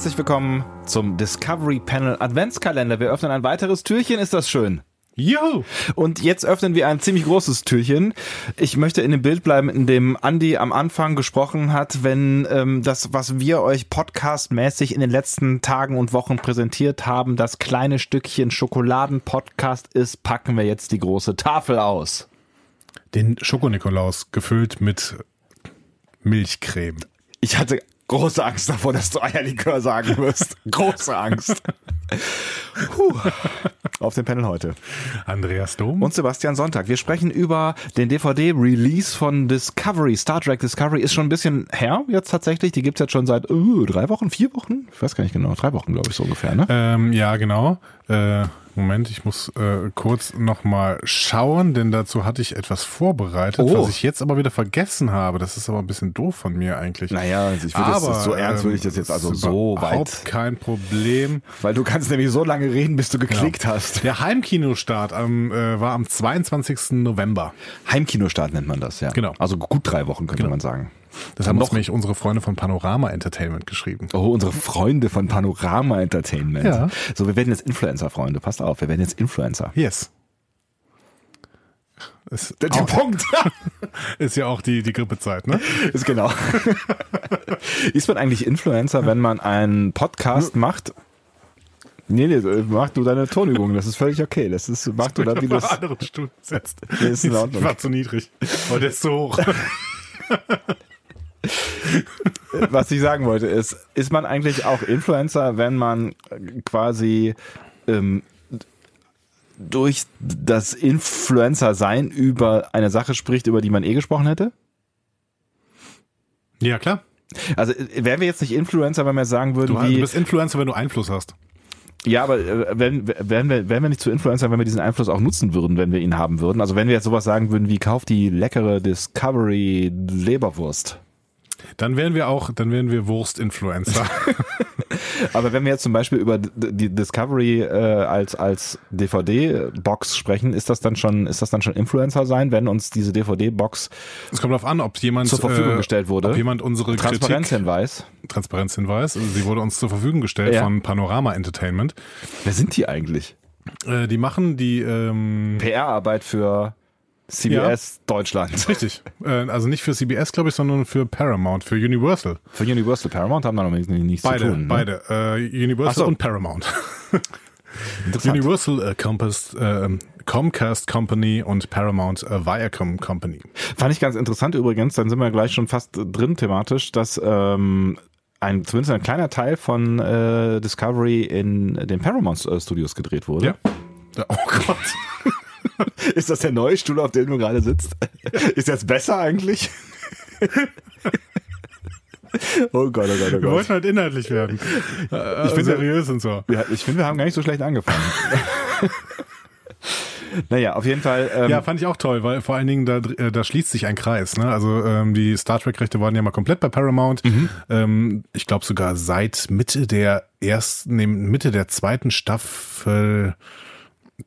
Herzlich willkommen zum Discovery Panel Adventskalender. Wir öffnen ein weiteres Türchen, ist das schön? Juhu! Und jetzt öffnen wir ein ziemlich großes Türchen. Ich möchte in dem Bild bleiben, in dem Andy am Anfang gesprochen hat, wenn ähm, das, was wir euch podcastmäßig in den letzten Tagen und Wochen präsentiert haben, das kleine Stückchen Schokoladen-Podcast ist, packen wir jetzt die große Tafel aus. Den Schokonikolaus gefüllt mit Milchcreme. Ich hatte große Angst davor, dass du Eierlikör sagen wirst. große Angst. Puh. Auf dem Panel heute. Andreas Dom. Und Sebastian Sonntag. Wir sprechen über den DVD-Release von Discovery. Star Trek Discovery ist schon ein bisschen her jetzt tatsächlich. Die gibt's jetzt schon seit uh, drei Wochen, vier Wochen? Ich weiß gar nicht genau. Drei Wochen, glaube ich, so ungefähr, ne? Ähm, ja, genau. Äh, Moment, ich muss äh, kurz nochmal schauen, denn dazu hatte ich etwas vorbereitet, Oh. was ich jetzt aber wieder vergessen habe. Das ist aber ein bisschen doof von mir eigentlich. Naja, ich würde das, das so ernst würde ich das jetzt also ist so überhaupt weit. kein Problem. Weil du kannst nämlich so lange reden, bis du geklickt hast. Der Heimkinostart am, äh, war am 22. November. Heimkinostart nennt man das, ja. Genau. Also gut drei Wochen, könnte man sagen. Das haben uns noch- nämlich unsere Freunde von Panorama Entertainment geschrieben. Oh, unsere Freunde von Panorama Entertainment. Ja. So, wir werden jetzt Influencer-Freunde. Passt auf, wir werden jetzt Influencer. Yes. Ist, Der auch, Punkt. ist ja auch die, die Grippezeit, ne? Ist genau. ist man eigentlich Influencer, wenn man einen Podcast macht? Nee, nee, mach du deine Tonübungen, das ist völlig okay. Das ist, mach du da, wie das. anderen Stuhl setzt. Nee, ist in Ordnung. war zu niedrig. Aber der ist so hoch. Was ich sagen wollte, ist, ist man eigentlich auch Influencer, wenn man quasi ähm, durch das Influencer-Sein über eine Sache spricht, über die man eh gesprochen hätte? Ja, klar. Also äh, wären wir jetzt nicht Influencer, wenn wir sagen würden, Du, wie, du bist Influencer, wenn du Einfluss hast. Ja, aber äh, wenn, wären, wir, wären wir nicht zu Influencer, wenn wir diesen Einfluss auch nutzen würden, wenn wir ihn haben würden? Also wenn wir jetzt sowas sagen würden wie, kauf die leckere Discovery Leberwurst. Dann wären wir auch, dann wären wir Wurst-Influencer. Aber wenn wir jetzt zum Beispiel über die Discovery äh, als, als DVD-Box sprechen, ist das dann schon, ist das dann schon Influencer sein, wenn uns diese DVD-Box Es kommt darauf an, ob jemand zur Verfügung äh, gestellt wurde? Ob jemand unsere Kritik, Transparenzhinweis. Transparenzhinweis, also sie wurde uns zur Verfügung gestellt Ja. von Panorama Entertainment. Wer sind die eigentlich? Äh, die machen die, ähm, PR-Arbeit für CBS Deutschland. richtig, äh, also nicht für CBS, glaube ich, sondern für Paramount, für Universal. Für Universal Paramount haben da noch nichts Beide, zu tun. Ne? beide. Äh, Universal so. und Paramount. Universal äh, Compass, äh, Comcast Company und Paramount äh, Viacom Company. Fand ich ganz interessant übrigens, dann sind wir gleich schon fast drin thematisch, dass ähm, ein, zumindest ein kleiner Teil von äh, Discovery in den Paramount Studios gedreht wurde. Ja. Ja, Oh Gott. Ist das der neue Stuhl, auf dem du gerade sitzt? Ist jetzt besser eigentlich? oh Gott, oh Gott, oh Wir Gott. wollten halt inhaltlich werden. Äh, ich bin finde- seriös und so. Ja, ich finde, wir haben gar nicht so schlecht angefangen. naja, auf jeden Fall. Ähm, Ja, fand ich auch toll, weil vor allen Dingen da, äh, da schließt sich ein Kreis. Ne? Also ähm, die Star Trek-Rechte waren ja mal komplett bei Paramount. Ähm, ich glaube sogar seit Mitte der ersten, Mitte der zweiten Staffel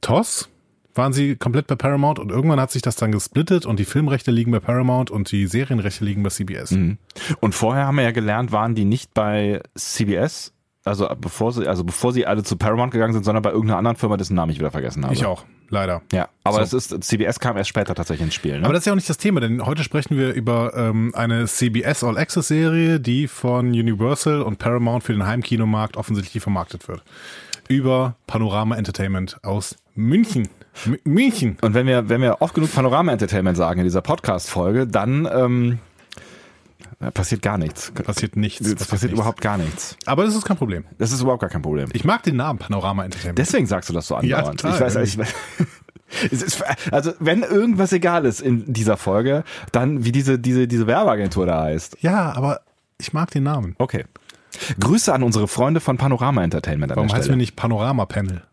TOS waren sie komplett bei Paramount und irgendwann hat sich das dann gesplittet und die Filmrechte liegen bei Paramount und die Serienrechte liegen bei CBS. Mhm. Und vorher haben wir ja gelernt, waren die nicht bei CBS, also bevor sie, also bevor sie alle zu Paramount gegangen sind, sondern bei irgendeiner anderen Firma, dessen Namen ich wieder vergessen habe. Ich auch, leider. Ja, aber So. das ist, CBS kam erst später tatsächlich ins Spiel. Ne? Aber das ist ja auch nicht das Thema, denn heute sprechen wir über ähm, eine CBS All Access Serie, die von Universal und Paramount für den Heimkinomarkt offensichtlich vermarktet wird. Über Panorama Entertainment aus München. M München. Und wenn wir, wenn wir oft genug Panorama Entertainment sagen in dieser Podcast-Folge, dann ähm, passiert gar nichts. Passiert nichts. Es passiert nichts. überhaupt gar nichts. Aber das ist kein Problem. Das ist überhaupt gar kein Problem. Ich mag den Namen Panorama Entertainment. Deswegen sagst du das so Ja, andauernd. total. ich weiß, ich weiß. Es ist, also wenn irgendwas egal ist in dieser Folge, dann wie diese, diese, diese Werbeagentur da heißt. ja, aber ich mag den Namen. Okay. Grüße an unsere Freunde von Panorama Entertainment Warum heißen wir nicht Panorama Panel?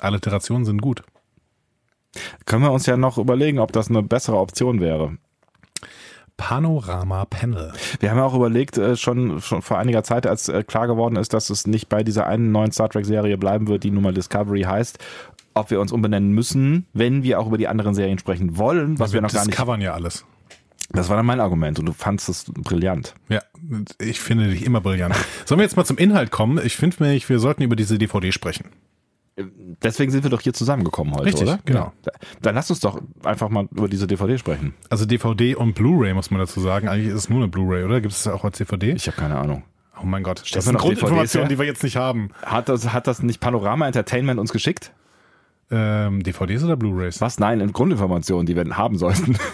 Alliterationen sind gut. Können wir uns ja noch überlegen, ob das eine bessere Option wäre. Panorama Panel. Wir haben ja auch überlegt, äh, schon, schon vor einiger Zeit, als äh, klar geworden ist, dass es nicht bei dieser einen neuen Star Trek-Serie bleiben wird, die nun mal Discovery heißt, ob wir uns umbenennen müssen, wenn wir auch über die anderen Serien sprechen wollen, was wir noch gar nicht. discovern ja alles. Das war dann mein Argument und du fandst es brillant. Ja, ich finde dich immer brillant. Sollen wir jetzt mal zum Inhalt kommen? Ich finde mir, wir sollten über diese DVD sprechen. Deswegen sind wir doch hier zusammengekommen heute, Richtig, oder? genau. Dann lass uns doch einfach mal über diese DVD sprechen. Also DVD und Blu-ray muss man dazu sagen. Eigentlich ist es nur eine Blu-ray, oder? Gibt es das auch als DVD? Ich habe keine Ahnung. oh mein Gott, das man sind Grundinformationen, die wir jetzt nicht haben. Hat das, hat das nicht Panorama Entertainment uns geschickt? Ähm, DVDs oder Blu-rays? Was? Nein, in Grundinformationen, die wir haben sollten.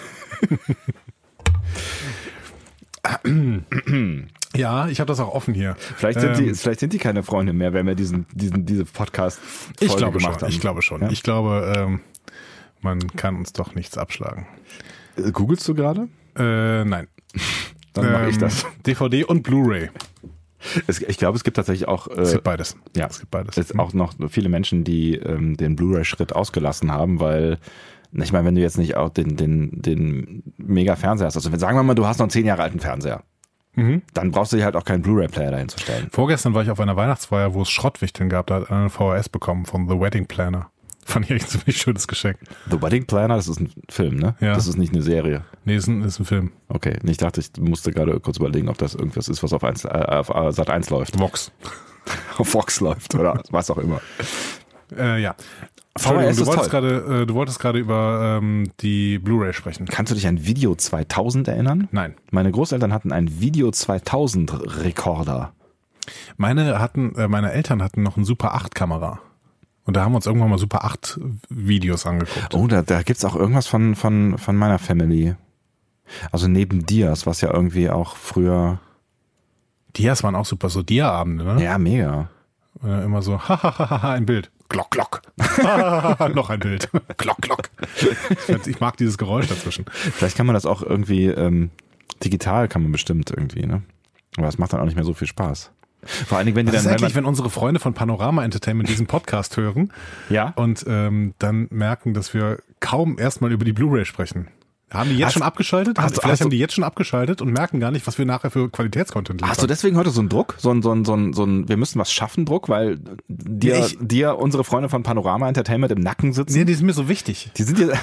Ja, ich habe das auch offen hier. Vielleicht sind, die, Ähm, vielleicht sind die keine Freunde mehr, wenn wir diesen, diesen, diese podcast Ich glaube gemacht schon. haben. Ich glaube schon. Ja? Ich glaube, ähm, man kann uns doch nichts abschlagen. Äh, Googlest du gerade? Äh, nein. Dann mache ich Ähm, das. DVD und Blu-ray. Es, ich glaube, es gibt tatsächlich auch, Es äh, gibt beides. ja, Es gibt beides. es auch noch viele Menschen, die ähm, den Blu-ray-Schritt ausgelassen haben, weil ich meine, wenn du jetzt nicht auch den, den, den Mega-Fernseher hast, also wenn, sagen wir mal, du hast noch einen zehn Jahre alten Fernseher, Mhm. dann brauchst du dir halt auch keinen Blu-ray-Player dahin zu stellen. Vorgestern war ich auf einer Weihnachtsfeier, wo es Schrottwichteln gab. Da hat einer eine VHS bekommen von The Wedding Planner. Fand ich echt ein ziemlich schönes Geschenk. The Wedding Planner, das ist ein Film, ne? Ja. Das ist nicht eine Serie. Nee, ist ein, ist ein Film. Okay, ich dachte, ich musste gerade kurz überlegen, ob das irgendwas ist, was auf, 1, äh, auf äh, Sat 1 läuft. Vox. Auf Fox läuft oder was auch immer. Äh, ja. VHS du wolltest gerade, äh, du wolltest gerade über ähm, die Blu-ray sprechen. Kannst du dich an Video 2000 erinnern? Nein. Meine Großeltern hatten einen Video 2000 Rekorder. Meine hatten, äh, meine Eltern hatten noch ein Super 8 Kamera. Und da haben wir uns irgendwann mal Super 8 Videos angeguckt. Oh, da, da gibt's auch irgendwas von, von, von meiner Family. Also neben Dias, was ja irgendwie auch früher. Dias waren auch super, so Dia-Abende, ne? Ja, mega. Äh, immer so, hahaha, ein Bild. Glock, glock. noch ein Bild. glock, glock. Ich mag dieses Geräusch dazwischen. Vielleicht kann man das auch irgendwie ähm, digital kann man bestimmt irgendwie, ne? Aber das macht dann auch nicht mehr so viel Spaß. Vor allen Dingen, wenn die Das ist dann. eigentlich, wenn unsere Freunde von Panorama Entertainment diesen Podcast hören ja. und ähm, dann merken, dass wir kaum erstmal über die Blu-ray sprechen. Haben die jetzt Hast- schon abgeschaltet? hast Vielleicht hast haben die jetzt schon abgeschaltet und merken gar nicht, was wir nachher für Qualitätscontent liefern. Hast du deswegen heute so einen Druck? So ein, so ein, so ein, so ein wir müssen was schaffen Druck, weil dir, Nee, ich- dir unsere Freunde von Panorama Entertainment im Nacken sitzen? Nee, die sind mir so wichtig. Die sind jetzt.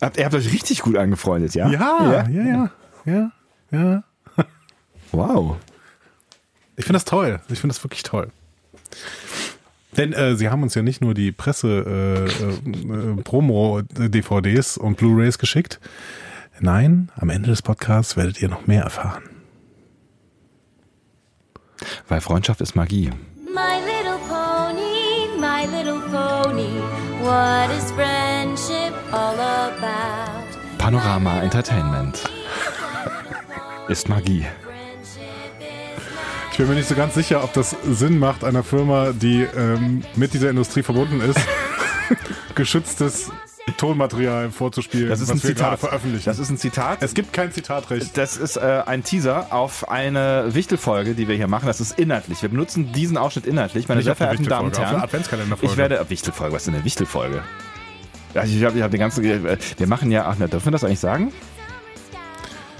habt, ihr habt euch richtig gut angefreundet, ja? Ja, ja, ja, ja, ja. Wow. Ich finde das toll. Ich finde das wirklich toll. Denn äh, sie haben uns ja nicht nur die Presse äh, äh, Promo-DVDs und Blu-rays geschickt. Nein, am Ende des Podcasts werdet ihr noch mehr erfahren. Weil Freundschaft ist Magie. My little pony, my little pony, what is friendship all about? Panorama Entertainment ist Magie. Ich bin mir nicht so ganz sicher, ob das Sinn macht, einer Firma, die ähm, mit dieser Industrie verbunden ist, geschütztes Tonmaterial vorzuspielen, Das ist was ein wir gerade Zitat. veröffentlichen. Das ist ein Zitat. es gibt kein Zitatrecht. Das ist äh, ein Teaser auf eine Wichtelfolge, die wir hier machen. Das ist inhaltlich. Wir benutzen diesen Ausschnitt inhaltlich, meine Nicht sehr verehrten Damen und Herren. Ich werde Wichtelfolge. Was ist denn eine Wichtelfolge? Ich habe ich hab den ganzen. Wir machen ja. Ach, ne, dürfen wir das eigentlich sagen?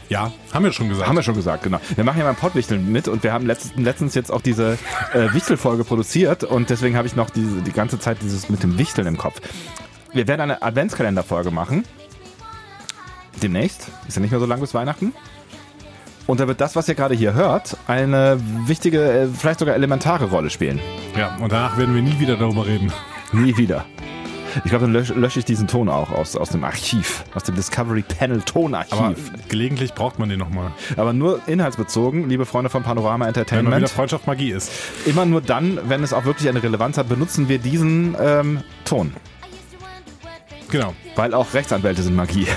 Ja, haben wir schon gesagt. Haben wir schon gesagt, genau. Wir machen ja beim Pottwichteln mit und wir haben letztens, letztens jetzt auch diese äh, Wichtelfolge produziert und deswegen habe ich noch diese, die ganze Zeit dieses mit dem Wichteln im Kopf. Wir werden eine Adventskalenderfolge machen. Demnächst. Ist ja nicht mehr so lang bis Weihnachten. Und da wird das, was ihr gerade hier hört, eine wichtige, äh, vielleicht sogar elementare Rolle spielen. Ja, und danach werden wir nie wieder darüber reden. Nie wieder. Ich glaube, dann lösche lösche ich diesen Ton auch aus, aus dem Archiv, aus dem Discovery Panel Aber Tonarchiv. gelegentlich braucht man den nochmal. Aber nur inhaltsbezogen, liebe Freunde von Panorama Wenn mal wieder Entertainment. Freundschaft Magie ist. Immer nur dann, wenn es auch wirklich eine Relevanz hat, benutzen wir diesen ähm, Ton. Genau. Weil auch Rechtsanwälte sind Magie.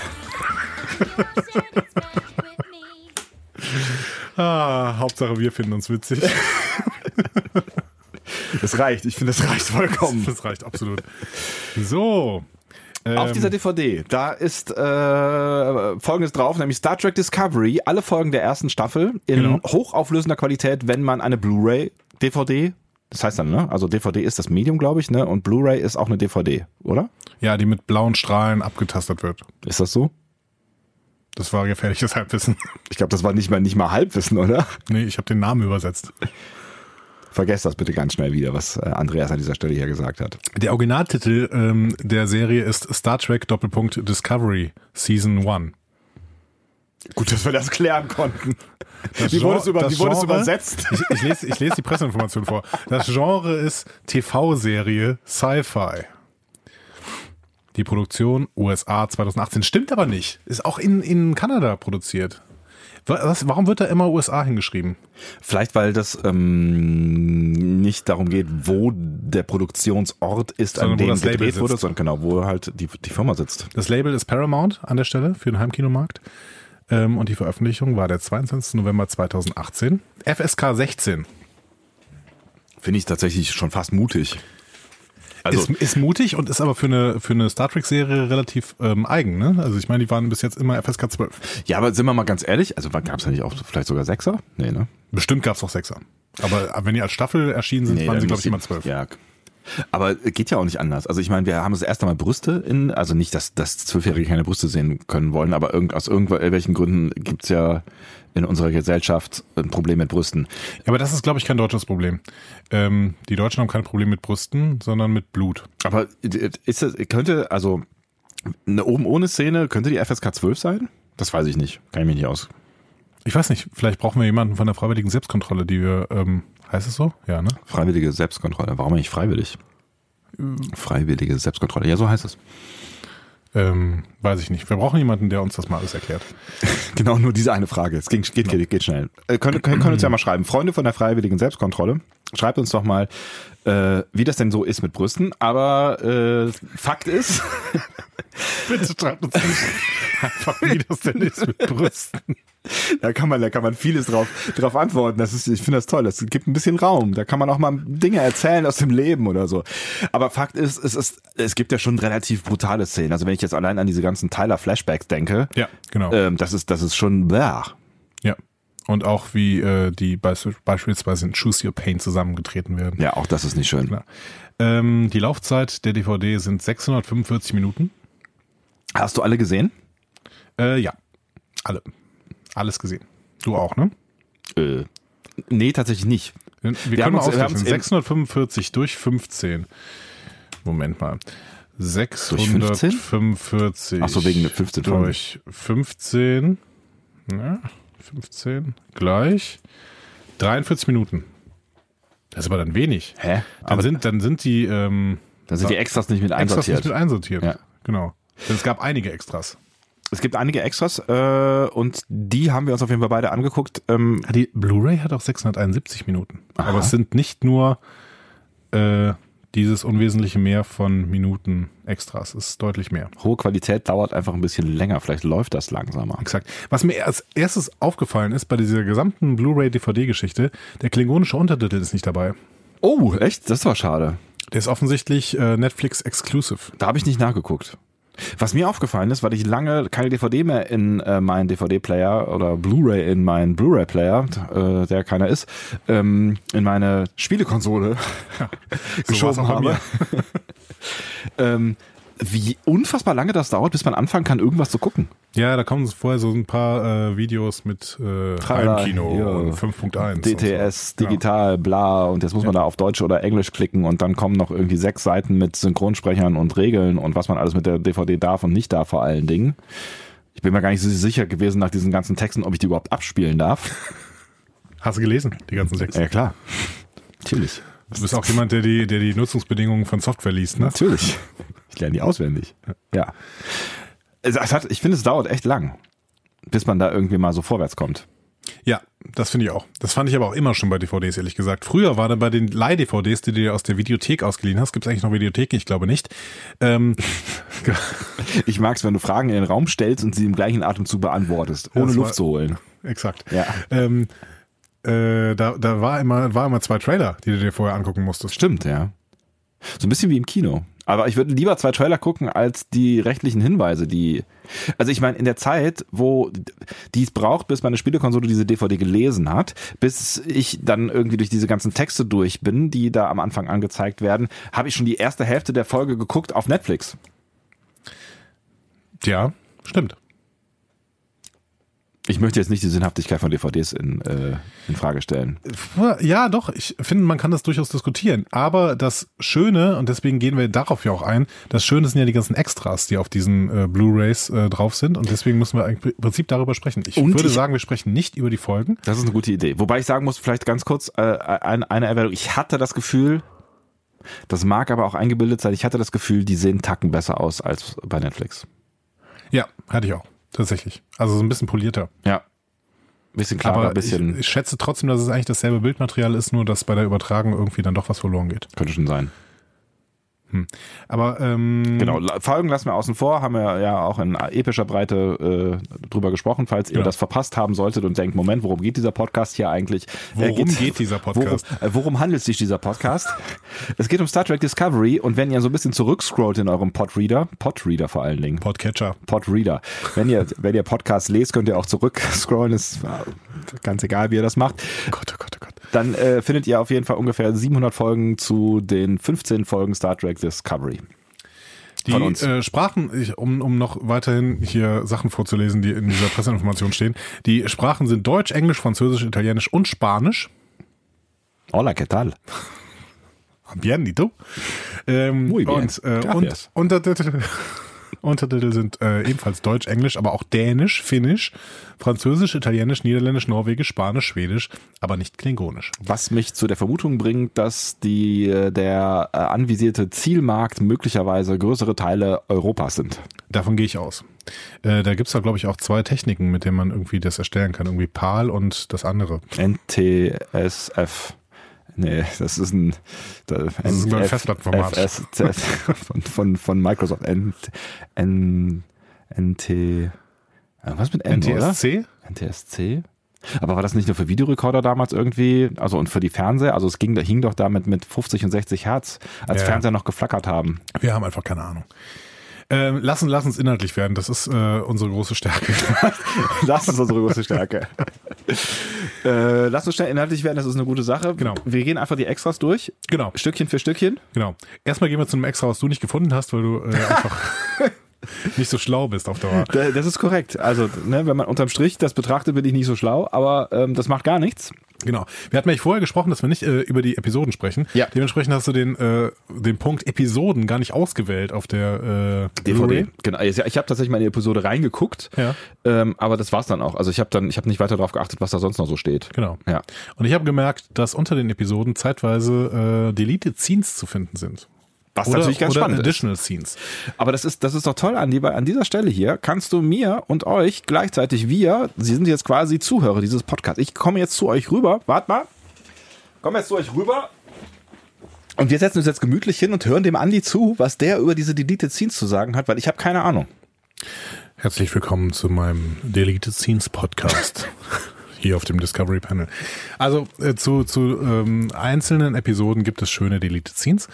Ah, Hauptsache wir finden uns witzig. Das reicht, ich finde, das reicht vollkommen. Das reicht absolut. So. Auf ähm, dieser DVD, da ist äh, folgendes drauf, nämlich Star Trek Discovery, alle Folgen der ersten Staffel in Genau. hochauflösender Qualität, wenn man eine Blu-ray, DVD, das heißt dann, ne? Also DVD ist das Medium, glaube ich, ne? Und Blu-ray ist auch eine DVD, oder? Ja, die mit blauen Strahlen abgetastet wird. Ist das so? Das war gefährliches Halbwissen. Ich glaube, das war nicht mal nicht mal Halbwissen, oder? nee, ich habe den Namen übersetzt. Vergesst das bitte ganz schnell wieder, was äh, Andreas an dieser Stelle hier gesagt hat. Der Originaltitel ähm, der Serie ist Star Trek Doppelpunkt Discovery Season 1. Gut, dass wir das klären konnten. Das Wie wurde es, über, wie wurde es übersetzt? Ich, ich, lese, ich lese die Presseinformation vor. Das Genre ist TV-Serie Sci-Fi. Die Produktion USA 2018. Stimmt aber nicht. Ist auch in, in Kanada produziert. Was, warum wird da immer USA hingeschrieben? Vielleicht, weil das ähm, nicht darum geht, wo der Produktionsort ist, Sondern an dem das Label gedreht wurde, sitzt. sondern genau, wo halt die, die Firma sitzt. Das Label ist Paramount an der Stelle für den Heimkinomarkt. Ähm, und die Veröffentlichung war der 22. November 2018. FSK 16. Finde ich tatsächlich schon fast mutig. Also, ist, ist mutig und ist aber für eine, für eine Star Trek-Serie relativ ähm, eigen. Ne? Also ich meine, die waren bis jetzt immer FSK 12. ja, aber sind wir mal ganz ehrlich, also gab es ja nicht auch vielleicht sogar Sechser? Nee, ne? Bestimmt gab es auch Sechser. Aber wenn die als Staffel erschienen sind, waren dann sie, glaube ich, immer zwölf. Ja. Aber geht ja auch nicht anders. Also ich meine, wir haben das erste Mal Brüste in, also nicht, dass, dass Zwölfjährige keine Brüste sehen können wollen, aber irgend, aus irgendwelchen Gründen gibt's ja in unserer Gesellschaft ein Problem mit Brüsten. Ja, aber das ist, glaube ich, kein deutsches Problem. Ähm, die Deutschen haben kein Problem mit Brüsten, sondern mit Blut. Aber ist das, könnte, also eine oben ohne Szene, könnte die FSK 12 sein? Das weiß ich nicht. Kann ich mich nicht aus. Ich weiß nicht, vielleicht brauchen wir jemanden von der freiwilligen Selbstkontrolle, die wir, ähm, heißt es so? Ja, ne? Freiwillige Selbstkontrolle. Warum nicht freiwillig? Freiwillige Selbstkontrolle. Ja, so heißt es. Ähm, weiß ich nicht. Wir brauchen jemanden, der uns das mal alles erklärt. Genau, nur diese eine Frage. Es ging, geht, geht, geht schnell. Äh, können, können, können uns ja mal schreiben. Freunde von der freiwilligen Selbstkontrolle, schreibt uns doch mal, äh, wie das denn so ist mit Brüsten. Aber äh, Fakt ist, Bitte schreibt uns einfach, wie das denn ist mit Brüsten. da kann man, da kann man vieles drauf, drauf antworten. Das ist, ich finde das toll. Das gibt ein bisschen Raum. Da kann man auch mal Dinge erzählen aus dem Leben oder so. Aber Fakt ist, es ist, es gibt ja schon relativ brutale Szenen. Also wenn ich jetzt allein an diese ganzen Tyler Flashbacks denke, Ja, genau. ähm, das ist, das ist schon, bäh. Ja. Und auch wie äh, die beisp- beispielsweise in Choose Your Pain zusammengetreten werden. ja, auch das ist nicht schön. Ähm, die Laufzeit der DVD sind 645 Minuten. Hast du alle gesehen? Äh, ja, alle. Alles gesehen. Du auch, ne? Äh, nee, tatsächlich nicht. Wir, Wir haben können uns- wir haben ausrechnen. uns in- 645 durch 15. Moment mal. 15? 645 Ach so, wegen der 15 Folgen. durch 15. Ja, 15 gleich 43 Minuten. Das ist aber dann wenig. Hä? Dann Aber sind, dann sind die ähm, da sind die Extras nicht mit Extras einsortiert. nicht mit einsortiert. Ja. Genau. Denn es gab einige Extras. Es gibt einige Extras äh, und die haben wir uns auf jeden Fall beide angeguckt. Ähm, Ah, Die Blu-ray hat auch 671 Minuten. Aha. Aber es sind nicht nur äh, dieses unwesentliche Mehr von Minuten Extras. Ist deutlich mehr. hohe Qualität dauert einfach ein bisschen länger. Vielleicht läuft das langsamer. Exakt. Was mir als erstes aufgefallen ist bei dieser gesamten Blu-ray-DVD-Geschichte, der klingonische Untertitel ist nicht dabei. Oh, echt? Das war schade. Der ist offensichtlich äh, Netflix exclusive. Da habe ich nicht nachgeguckt. Was mir aufgefallen ist, weil ich lange keine DVD mehr in äh, meinen DVD-Player oder Blu-ray in meinen Blu-ray-Player, äh, der keiner ist, ähm, in meine Spielekonsole geschoben bei habe. ähm, wie unfassbar lange das dauert, bis man anfangen kann, irgendwas zu gucken. Ja, da kommen vorher so ein paar äh, Videos mit äh, Heimkino ja. und 5.1. und DTS, so. digital, bla, und jetzt muss man da auf Deutsch oder Englisch klicken und dann kommen noch irgendwie sechs Seiten mit Synchronsprechern und Regeln und was man alles mit der DVD darf und nicht darf vor allen Dingen. Ich bin mir gar nicht so sicher gewesen nach diesen ganzen Texten, ob ich die überhaupt abspielen darf. Hast du gelesen, die ganzen sechs? Ja, klar. Natürlich. Du bist auch jemand, der die, der die Nutzungsbedingungen von Software liest, ne? Natürlich. Ich lerne die auswendig. Ja. Hat, ich finde, es dauert echt lang, bis man da irgendwie mal so vorwärts kommt. Ja, das finde ich auch. Das fand ich aber auch immer schon bei DVDs, ehrlich gesagt. Früher war da bei den Leih-DVDs, die du dir aus der Videothek ausgeliehen hast, gibt es eigentlich noch Videotheken? Ich glaube nicht. Ähm, Ich mag es, wenn du Fragen in den Raum stellst und sie im gleichen Atemzug beantwortest, ohne Luft war- zu holen. exakt. Ja. Ähm, äh, da da war, immer, war immer zwei Trailer, die du dir vorher angucken musstest. Stimmt, ja. So ein bisschen wie im Kino. Aber ich würde lieber zwei Trailer gucken als die rechtlichen Hinweise, die. Also ich meine, in der Zeit, wo die es braucht, bis meine Spielekonsole diese DVD gelesen hat, bis ich dann irgendwie durch diese ganzen Texte durch bin, die da am Anfang angezeigt werden, habe ich schon die erste Hälfte der Folge geguckt auf Netflix. Ja, stimmt. Ich möchte jetzt nicht die Sinnhaftigkeit von DVDs in, äh, in Frage stellen. Ja, doch, ich finde, man kann das durchaus diskutieren. Aber das Schöne, und deswegen gehen wir darauf ja auch ein, das Schöne sind ja die ganzen Extras, die auf diesen äh, Blu-Rays äh, drauf sind. Und deswegen müssen wir eigentlich im Prinzip darüber sprechen. Ich Und würde ich- sagen, wir sprechen nicht über die Folgen. Das ist eine gute Idee. Wobei ich sagen muss, vielleicht ganz kurz äh, eine, eine Erwähnung. Ich hatte das Gefühl, das mag aber auch eingebildet sein, ich hatte das Gefühl, die sehen Tacken besser aus als bei Netflix. Ja, hatte ich auch. Tatsächlich. Also so ein bisschen polierter. Ja. Bisschen klarer, Aber ein bisschen, ich, ich schätze trotzdem, dass es eigentlich dasselbe Bildmaterial ist, nur dass bei der Übertragung irgendwie dann doch was verloren geht. könnte schon sein. Aber ähm, Genau, Folgen lassen wir außen vor, haben wir ja auch in epischer Breite äh, drüber gesprochen. Falls ihr Genau. das verpasst haben solltet und denkt, Moment, worum geht dieser Podcast hier eigentlich? Worum geht dieser Podcast? Worum, äh, worum handelt sich dieser Podcast? es geht um Star Trek Discovery und wenn ihr so ein bisschen zurückscrollt in eurem Podreader, Podreader vor allen Dingen, Podcatcher. Podreader. Wenn ihr, wenn ihr Podcast lest, könnt ihr auch zurückscrollen, ist äh, ganz egal, wie ihr das macht. Oh Gott, oh Gott, oh Gott. Dann äh, findet ihr auf jeden Fall ungefähr 700 Folgen zu den 15 Folgen Star Trek Discovery. Die. Äh, Sprachen, ich, um, um noch weiterhin hier Sachen vorzulesen, die in dieser Presseinformation stehen. Die Sprachen sind Deutsch, Englisch, Französisch, Italienisch und Spanisch. Hola, ¿qué tal? Bienito. Ähm, Muy bien. Und, äh, Gracias. und Untertitel, Untertitel sind äh, ebenfalls Deutsch, Englisch, aber auch Dänisch, Finnisch, Französisch, Italienisch, Niederländisch, Norwegisch, Spanisch, Schwedisch, aber nicht Klingonisch. Was mich zu der Vermutung bringt, dass die, äh, der äh, anvisierte Zielmarkt möglicherweise größere Teile Europas sind. Davon gehe ich aus. Äh, da gibt's da, glaube ich, auch zwei Techniken, mit denen man irgendwie das erstellen kann. Irgendwie PAL und das andere. NTSF. Nee, das ist ein das ist ein Festplattenformat. Von, von, von Microsoft. N, N, NT. äh, Was mit N, oder? NTSC? NTSC? Aber war das nicht nur für Videorekorder damals irgendwie, also und für die Fernseher? Also es ging, da hing doch damit mit 50 und 60 Hertz, als Ja. Fernseher noch geflackert haben. Wir haben einfach keine Ahnung. Ähm, lassen, lass uns inhaltlich werden. Das ist äh, unsere große Stärke. Das ist unsere große Stärke. äh, lass uns schnell inhaltlich werden, das ist eine gute Sache. Genau. Wir gehen einfach die Extras durch, genau, Stückchen für Stückchen. genau. Erstmal gehen wir zu einem Extra, was du nicht gefunden hast, weil du äh, einfach nicht so schlau bist auf Dauer. Da- Das ist korrekt. Also, ne, wenn man unterm Strich das betrachtet, bin ich nicht so schlau, aber ähm, das macht gar nichts. Genau. Wir hatten ja vorher gesprochen, dass wir nicht äh, über die Episoden sprechen. Ja. Dementsprechend hast du den, äh, den Punkt Episoden gar nicht ausgewählt auf der äh, DVD. Genau. Ich, ich habe tatsächlich mal in die Episode reingeguckt, Ja. ähm, aber das war's dann auch. Also ich habe dann, ich habe nicht weiter darauf geachtet, was da sonst noch so steht. Genau. Ja. Und ich habe gemerkt, dass unter den Episoden zeitweise äh, Deleted Scenes zu finden sind. Was Oder, natürlich ganz oder spannend ist. Additional Scenes. Aber das ist, das ist doch toll, Andi, weil an dieser Stelle hier kannst du mir und euch gleichzeitig, wir, Sie sind jetzt quasi Zuhörer dieses Podcasts. Ich komme jetzt zu euch rüber. Wart mal. Komme jetzt zu euch rüber. Und wir setzen uns jetzt gemütlich hin und hören dem Andi zu, was der über diese Deleted Scenes zu sagen hat, weil ich habe keine Ahnung. Herzlich willkommen zu meinem Deleted Scenes Podcast. Hier auf dem Discovery Panel. Also äh, zu, zu ähm, einzelnen Episoden gibt es schöne Deleted Scenes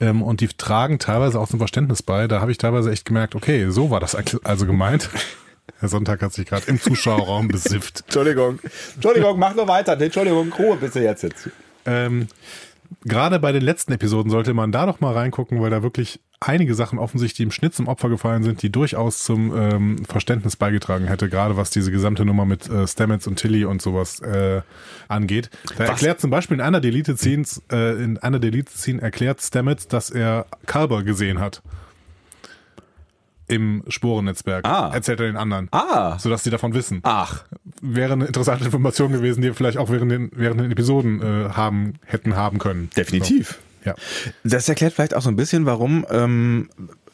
ähm, und die tragen teilweise auch zum Verständnis bei. Da habe ich teilweise echt gemerkt, okay, so war das also gemeint. Herr Sonntag hat sich gerade im Zuschauerraum besifft. Entschuldigung. Entschuldigung, mach nur weiter. Entschuldigung, Ruhe bitte jetzt. jetzt. Ähm, Gerade bei den letzten Episoden sollte man da doch mal reingucken, weil da wirklich einige Sachen offensichtlich im Schnitt zum Opfer gefallen sind, die durchaus zum ähm, Verständnis beigetragen hätte, gerade was diese gesamte Nummer mit äh, Stamets und Tilly und sowas äh, angeht. Da Was? erklärt zum Beispiel in einer Deleted Scenes, äh, in einer Deleted Scene erklärt Stamets, dass er Kalber gesehen hat. Im Sporennetzwerk. Ah. Erzählt er den anderen. Ah. Sodass sie davon wissen Ach. wäre eine interessante Information gewesen, die wir vielleicht auch während den, während den Episoden äh, haben, hätten haben können. Definitiv. So, ja. Das erklärt vielleicht auch so ein bisschen, warum, ähm,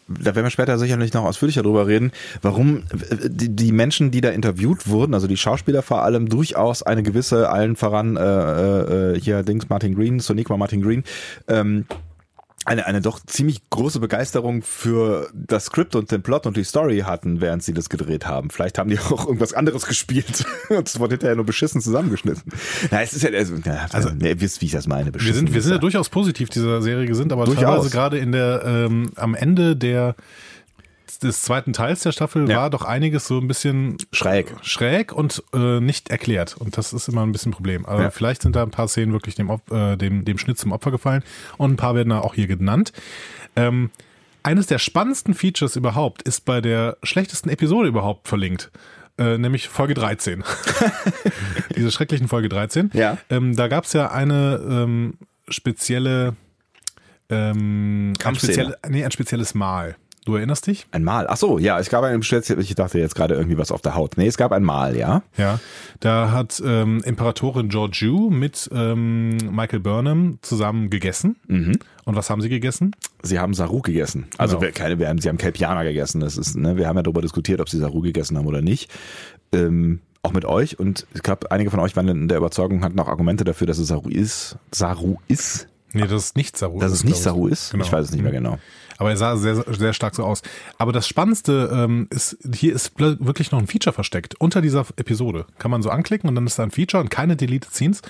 da werden wir später sicherlich noch ausführlicher drüber reden, warum äh, die, Menschen, die da interviewt wurden, also die Schauspieler vor allem, durchaus eine gewisse, allen voran, äh, äh, hier Dings Martin Green, Soniqua Martin Green, ähm, eine, eine doch ziemlich große Begeisterung für das Skript und den Plot und die Story hatten, während sie das gedreht haben. Vielleicht haben die auch irgendwas anderes gespielt und es wurde hinterher nur beschissen zusammengeschnitten. Na, es ist ja, also, ja, also nee, ihr wisst, wie ich das meine. Wir sind, wir sind ja durchaus positiv dieser Serie gesinnt, aber Durchaus. teilweise gerade in der ähm, am Ende der des zweiten Teils der Staffel Ja. war doch einiges so ein bisschen Schräg. schräg und äh, nicht erklärt. Und das ist immer ein bisschen ein Problem. Aber Ja. vielleicht sind da ein paar Szenen wirklich dem, äh, dem, dem Schnitt zum Opfer gefallen und ein paar werden da auch hier genannt. Ähm, eines der spannendsten Features überhaupt ist bei der schlechtesten Episode überhaupt verlinkt. äh, nämlich Folge 13. Diese schrecklichen Folge 13. Ja. Ähm, da gab es ja eine ähm, spezielle, ähm, ein, spezielle, nee, ein spezielles Mal. Du erinnerst dich? Ein Mal. Ach so, ja, es gab ein spezielles, ich dachte jetzt gerade irgendwie was auf der Haut. Nee, es gab ein Mal, ja. Ja, da hat ähm, Imperatorin Georgiou mit ähm, Michael Burnham zusammen gegessen. Und was haben sie gegessen? Sie haben Saru gegessen. Also Genau. keine, wir haben, sie haben Kelpianer gegessen. Das ist, ne, wir haben ja darüber diskutiert, ob sie Saru gegessen haben oder nicht. Ähm, auch mit euch. Und ich glaube, einige von euch waren in der Überzeugung, hatten auch Argumente dafür, dass es Saru ist. Saru ist. Nee, das ist nicht Saru. Dass es nicht Saru ist. Genau. Ich weiß es nicht mehr genau. Aber er sah sehr, sehr stark so aus. Aber das Spannendste ähm, ist, hier ist wirklich noch ein Feature versteckt. Unter dieser Episode kann man so anklicken und dann ist da ein Feature und keine Deleted Scenes,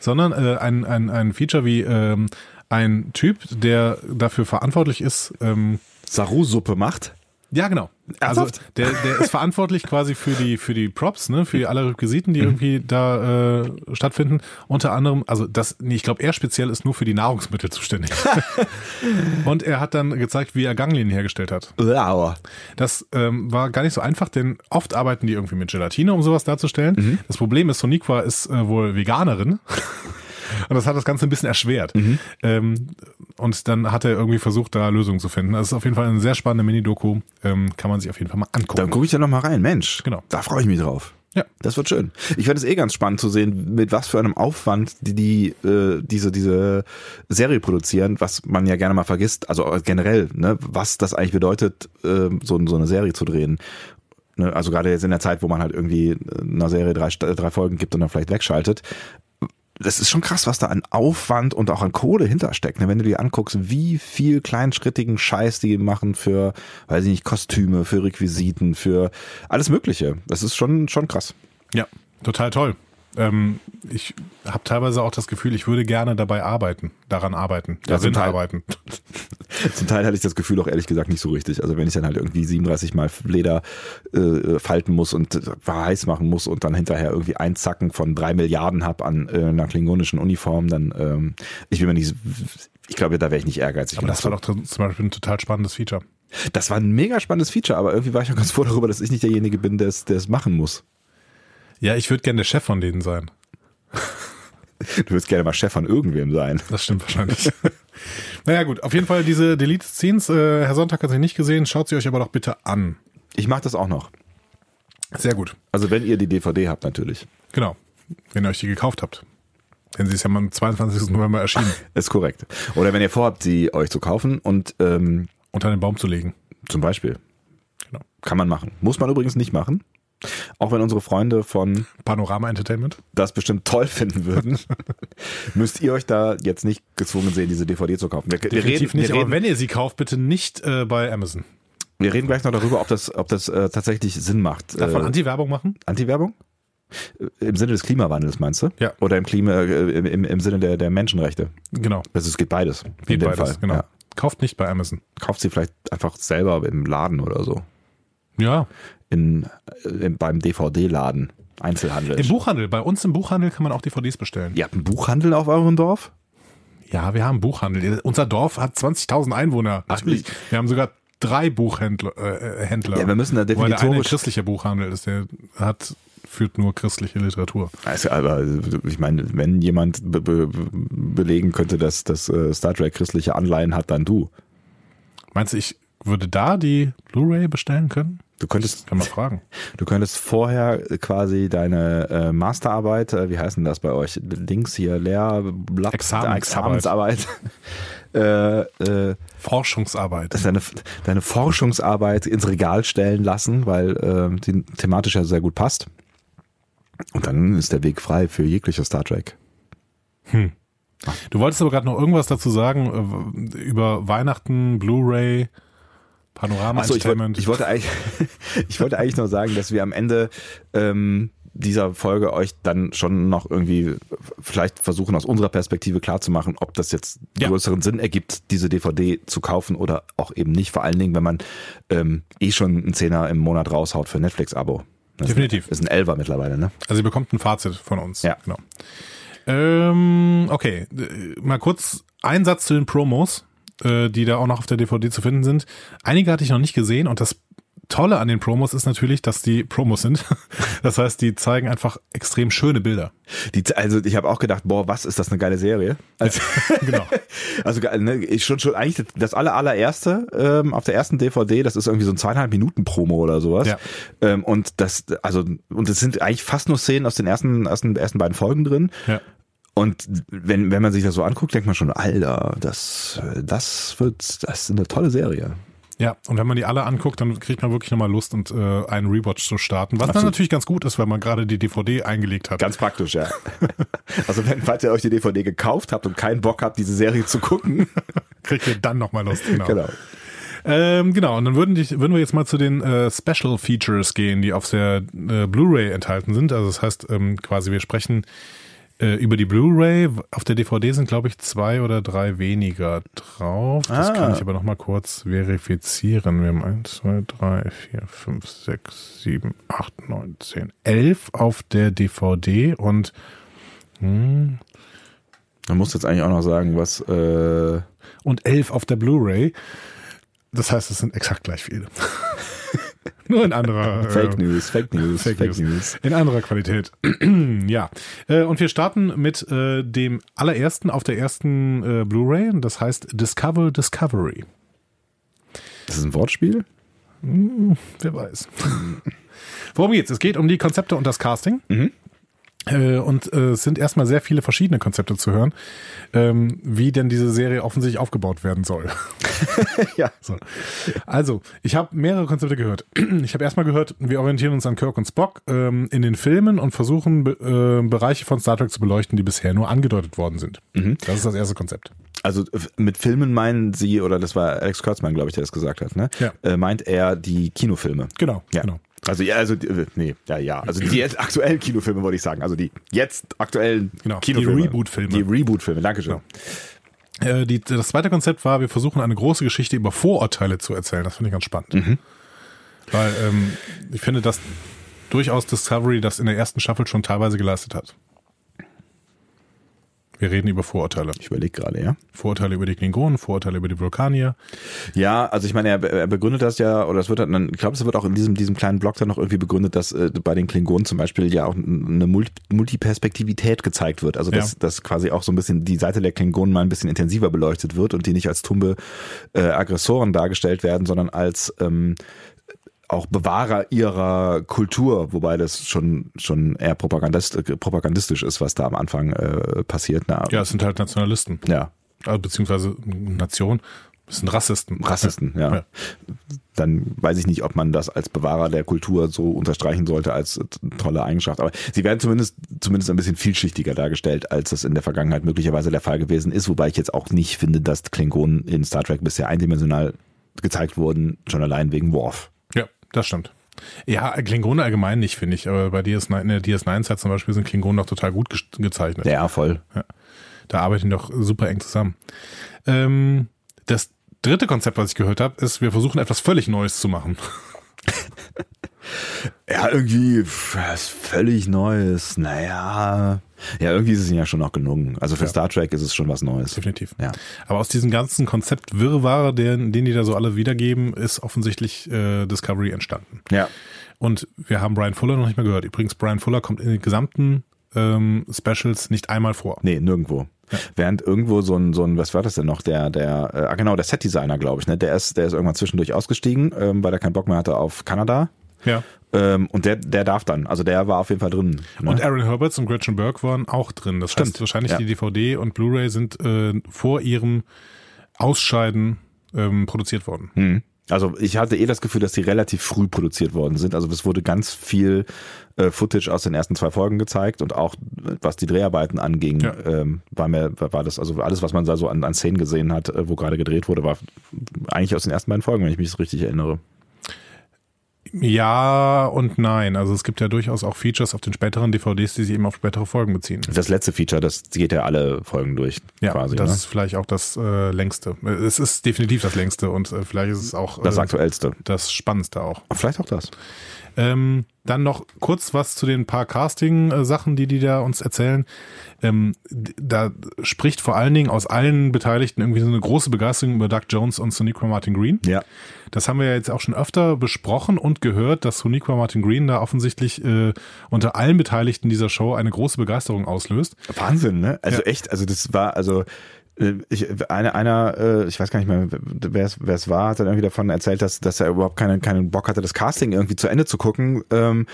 sondern äh, ein, ein, ein Feature wie ähm, ein Typ, der dafür verantwortlich ist, ähm, Saru-Suppe macht. Ja, genau. Also Ernsthaft? der, der ist verantwortlich quasi für die für die Props, ne, für alle Requisiten, die irgendwie da äh, stattfinden. Unter anderem, also das, nee, ich glaube, er speziell ist nur für die Nahrungsmittel zuständig. Und er hat dann gezeigt, wie er Ganglinien hergestellt hat. Ja, Das ähm, war gar nicht so einfach, denn oft arbeiten die irgendwie mit Gelatine, um sowas darzustellen. Mhm. Das Problem ist, Soniqua ist äh, wohl Veganerin. Und das hat das Ganze ein bisschen erschwert. Mhm. Ähm, und dann hat er irgendwie versucht, da Lösungen zu finden. Das ist auf jeden Fall eine sehr spannende Mini-Doku. Ähm, kann man sich auf jeden Fall mal angucken. Dann gucke ich da noch mal rein. Mensch, Genau. da freue ich mich drauf. Ja. Das wird schön. Ich fände es eh ganz spannend zu sehen, mit was für einem Aufwand die, die äh, diese, diese Serie produzieren, was man ja gerne mal vergisst, also generell, ne, was das eigentlich bedeutet, äh, so, so eine Serie zu drehen. Ne, also gerade jetzt in der Zeit, wo man halt irgendwie einer Serie drei, drei Folgen gibt und dann vielleicht wegschaltet. Das ist schon krass, was da an Aufwand und auch an Kohle hintersteckt. Ne? Wenn du dir anguckst, wie viel kleinschrittigen Scheiß die machen für, weiß ich nicht, Kostüme, für Requisiten, für alles Mögliche. Das ist schon, schon krass. Ja, total toll. Ähm, ich habe teilweise auch das Gefühl, ich würde gerne dabei arbeiten, daran arbeiten, Ja, zum darin Teil. arbeiten. Zum Teil hatte ich das Gefühl auch ehrlich gesagt nicht so richtig. Also wenn ich dann halt irgendwie 37 Mal Leder äh, falten muss und äh, heiß machen muss und dann hinterher irgendwie ein Zacken von drei Milliarden hab an äh, einer klingonischen Uniform, dann ähm, ich bin mir nicht, ich glaube, da wäre ich nicht ehrgeizig. Aber das war doch zum Beispiel ein total spannendes Feature. das war ein mega spannendes Feature, aber irgendwie war ich auch ganz froh darüber, dass ich nicht derjenige bin, der es machen muss. Ja, ich würde gerne der Chef von denen sein. Du würdest gerne mal Chef von irgendwem sein. Das stimmt wahrscheinlich. naja gut, auf jeden Fall diese Deleted Scenes. Äh, Herr Sonntag hat sie nicht gesehen, schaut sie euch aber doch bitte an. Ich mache das auch noch. Sehr gut. Also wenn ihr die DVD habt natürlich. Genau. Wenn ihr euch die gekauft habt. Denn sie ist ja am 22. November erschienen. Ist korrekt. Oder wenn ihr vorhabt, sie euch zu kaufen und ähm, unter den Baum zu legen. Zum Beispiel. Genau. Kann man machen. Muss man übrigens nicht machen. Auch wenn unsere Freunde von Panorama Entertainment. das bestimmt toll finden würden, müsst ihr euch da jetzt nicht gezwungen sehen, diese DVD zu kaufen. Wir, wir, reden, Definitiv nicht, wir, aber reden, wenn ihr sie kauft, bitte nicht äh, bei Amazon. wir reden gleich noch darüber, ob das, ob das äh, tatsächlich Sinn macht. Darf man Äh, Anti-Werbung machen? Anti-Werbung? Äh, Im Sinne des Klimawandels, meinst du? Ja. Oder im Klima, äh, im, im, im Sinne der, der Menschenrechte? Genau. Also es geht beides. Dem beides, Fall. genau. Ja. Kauft nicht bei Amazon. Kauft sie vielleicht einfach selber im Laden oder so. Ja. In, äh, beim DVD-Laden. Einzelhandel. Im Buchhandel. Bei uns im Buchhandel kann man auch DVDs bestellen. Ihr habt einen Buchhandel auf eurem Dorf? Ja, wir haben Buchhandel. Unser Dorf hat 20.000 Einwohner. Ach, Natürlich. Wir haben sogar drei Buchhändler. Äh, Händler. Ja, wir müssen da Weil der eine christlicher Buchhandel ist, der hat führt nur christliche Literatur. Also, aber ich meine, wenn jemand be be belegen könnte, dass das äh, Star Trek christliche Anleihen hat, dann du. Meinst du, ich würde da die Blu-ray bestellen können? Du könntest, Kann man fragen. du könntest vorher quasi deine äh, Masterarbeit, äh, wie heißt denn das bei euch? Links hier, Lehrblatt, Examensarbeit. Examensarbeit. äh, äh, Forschungsarbeit. deine, deine Forschungsarbeit ins Regal stellen lassen, weil äh, die thematisch ja sehr gut passt. Und dann ist der Weg frei für jegliche Star Trek. Du wolltest aber gerade noch irgendwas dazu sagen äh, über Weihnachten, Blu-ray, Panorama Achso, ich, wollt, ich wollte eigentlich, ich wollte eigentlich nur sagen, dass wir am Ende ähm, dieser Folge euch dann schon noch irgendwie vielleicht versuchen, aus unserer Perspektive klarzumachen, ob das jetzt Ja. größeren Sinn ergibt, diese DVD zu kaufen oder auch eben nicht. Vor allen Dingen, wenn man ähm, eh schon einen Zehner im Monat raushaut für Netflix-Abo. Das Definitiv. Ist ein Elfer mittlerweile, ne? Also ihr bekommt ein Fazit von uns. Ja. Genau. Ähm, okay, äh, mal kurz ein Satz zu den Promos, äh, die da auch noch auf der DVD zu finden sind. Einige hatte ich noch nicht gesehen und das Tolle an den Promos ist natürlich, dass die Promos sind. Das heißt, die zeigen einfach extrem schöne Bilder. Die, also ich habe auch gedacht, boah, was ist das eine geile Serie? Also, Genau. also ne, schon schon eigentlich das aller allererste ähm, auf der ersten DVD, das ist irgendwie so ein zweieinhalb Minuten Promo oder sowas. Ja. Ähm, und das also und es sind eigentlich fast nur Szenen aus den ersten ersten ersten beiden Folgen drin. Ja. Und wenn wenn man sich das so anguckt, denkt man schon, Alter, das das wird das ist eine tolle Serie. Ja, und wenn man die alle anguckt, dann kriegt man wirklich nochmal Lust und äh, einen Rewatch zu starten. Was dann Absolut. natürlich ganz gut ist, weil man gerade die DVD eingelegt hat. Ganz praktisch, ja. also wenn falls ihr euch die DVD gekauft habt und keinen Bock habt, diese Serie zu gucken, kriegt ihr dann nochmal Lust. Genau. genau. Ähm, genau, und dann würden, die, würden wir jetzt mal zu den äh, Special Features gehen, die auf der äh, Blu-ray enthalten sind. Also das heißt ähm, quasi, wir sprechen äh, über die Blu-ray. Auf der DVD sind, glaube ich, zwei oder drei weniger drauf. Das Ah. kann ich aber nochmal kurz verifizieren. Wir haben eins, zwei, drei, vier, fünf, sechs, sieben, acht, neun, zehn, elf auf der DVD und hm, Man muss jetzt eigentlich auch noch sagen, was äh, und elf auf der Blu-ray. Das heißt, es sind exakt gleich viele. Nur in anderer Fake äh, News, Fake News, Fake, Fake, News. News. In anderer Qualität. ja. Äh, und wir starten mit äh, dem allerersten auf der ersten äh, Blu-ray. Das heißt Discover Discovery. Das ist ein Wortspiel? Wer weiß. Worum geht's? Es geht um die Konzepte und das Casting. Äh, Und äh, es sind erstmal sehr viele verschiedene Konzepte zu hören, ähm, wie denn diese Serie offensichtlich aufgebaut werden soll. ja. So. Also, ich habe mehrere Konzepte gehört. Ich habe erstmal gehört, wir orientieren uns an Kirk und Spock ähm, in den Filmen und versuchen, be äh, Bereiche von Star Trek zu beleuchten, die bisher nur angedeutet worden sind. Das ist das erste Konzept. Also äh, mit Filmen meinen Sie, oder das war Alex Kurtzman, glaube ich, der das gesagt hat, ne? Ja. Äh, meint er die Kinofilme. Genau, Ja. genau. Also ja, also äh, nee, ja, ja. Also die jetzt aktuellen Kinofilme wollte ich sagen. Also die jetzt aktuellen Genau, die Kinofilme. Reboot-Filme. Die Reboot-Filme, Dankeschön. Äh, die, das zweite Konzept war, wir versuchen eine große Geschichte über Vorurteile zu erzählen. Das finde ich ganz spannend. Mhm. Weil ähm, ich finde, dass durchaus Discovery das in der ersten Staffel schon teilweise geleistet hat. Wir reden über Vorurteile. Ich überlege gerade, ja. Vorurteile über die Klingonen, Vorurteile über die Vulkanier. Ja, also ich meine, er, er begründet das ja, oder es wird dann, ich glaube, es wird auch in diesem, diesem kleinen Blog dann noch irgendwie begründet, dass äh, bei den Klingonen zum Beispiel ja auch eine Mul- Multiperspektivität gezeigt wird. Also dass, Ja. dass quasi auch so ein bisschen die Seite der Klingonen mal ein bisschen intensiver beleuchtet wird und die nicht als tumbe äh, Aggressoren dargestellt werden, sondern als ähm, auch Bewahrer ihrer Kultur, wobei das schon schon eher propagandist, propagandistisch ist, was da am Anfang äh, passiert. Na, Ja, es sind halt Nationalisten. ja, Also, beziehungsweise Nation. Das sind Rassisten. Rassisten, ja. Ja. Dann weiß ich nicht, ob man das als Bewahrer der Kultur so unterstreichen sollte als tolle Eigenschaft. Aber sie werden zumindest, zumindest ein bisschen vielschichtiger dargestellt, als das in der Vergangenheit möglicherweise der Fall gewesen ist. Wobei ich jetzt auch nicht finde, dass Klingonen in Star Trek bisher eindimensional gezeigt wurden, schon allein wegen Worf. Ja, das stimmt. Ja, Klingone allgemein nicht, finde ich. Aber bei DS9, in der DS9-Zeit zum Beispiel sind Klingonen doch total gut ges- gezeichnet. Ja, voll. Da arbeiten die doch super eng zusammen. Ähm, das dritte Konzept, was ich gehört habe, ist, wir versuchen etwas völlig Neues zu machen. Ja, irgendwie was völlig Neues. Naja. Ja, irgendwie ist es ja schon noch gelungen. Also für Ja. Star Trek ist es schon was Neues. Definitiv. Ja. Aber aus diesem ganzen Konzept Wirrwarr, den, den die da so alle wiedergeben, ist offensichtlich äh, Discovery entstanden. Ja. Und wir haben Brian Fuller noch nicht mehr gehört. Übrigens, Brian Fuller kommt in den gesamten ähm, Specials nicht einmal vor. Nee, nirgendwo. Während irgendwo so ein, so ein, was war das denn noch? Der, der, äh, ah genau, der Setdesigner, glaube ich, ne? Der ist, der ist irgendwann zwischendurch ausgestiegen, ähm, weil er keinen Bock mehr hatte auf Kanada. Ja. Ähm, und der, der darf dann. Also der war auf jeden Fall drin. Ne? Und Aaron Herberts und Gretchen Burke waren auch drin. Das Stimmt. heißt, wahrscheinlich Ja. die DVD und Blu-ray sind äh, vor ihrem Ausscheiden ähm, produziert worden. Hm. Also ich hatte eh das Gefühl, dass die relativ früh produziert worden sind. Also es wurde ganz viel äh, Footage aus den ersten zwei Folgen gezeigt und auch was die Dreharbeiten anging, Ja. ähm, war mir war das also alles, was man da so an, an Szenen gesehen hat, äh, wo gerade gedreht wurde, war eigentlich aus den ersten beiden Folgen, wenn ich mich richtig erinnere. Ja und nein. Also es gibt ja durchaus auch Features auf den späteren DVDs, die sich eben auf spätere Folgen beziehen. Das letzte Feature, das geht ja alle Folgen durch, Ja, quasi. das ne? ist vielleicht auch das äh, längste. Es ist definitiv das längste und äh, vielleicht ist es auch das äh, aktuellste. das Spannendste auch. Vielleicht auch das. Ähm, dann noch kurz was zu den paar Casting-Sachen, die die da uns erzählen. Ähm, da spricht vor allen Dingen aus allen Beteiligten irgendwie so eine große Begeisterung über Doug Jones und Sonequa Martin Green. Ja. Das haben wir ja jetzt auch schon öfter besprochen und gehört, dass Sonequa Martin Green da offensichtlich äh, unter allen Beteiligten dieser Show eine große Begeisterung auslöst. Wahnsinn, ne? Also Ja. echt, also das war, also äh, ich, einer, einer, äh, ich weiß gar nicht mehr, wer es, wer es war, hat dann irgendwie davon erzählt, dass, dass er überhaupt keinen, keinen Bock hatte, das Casting irgendwie zu Ende zu gucken, ähm,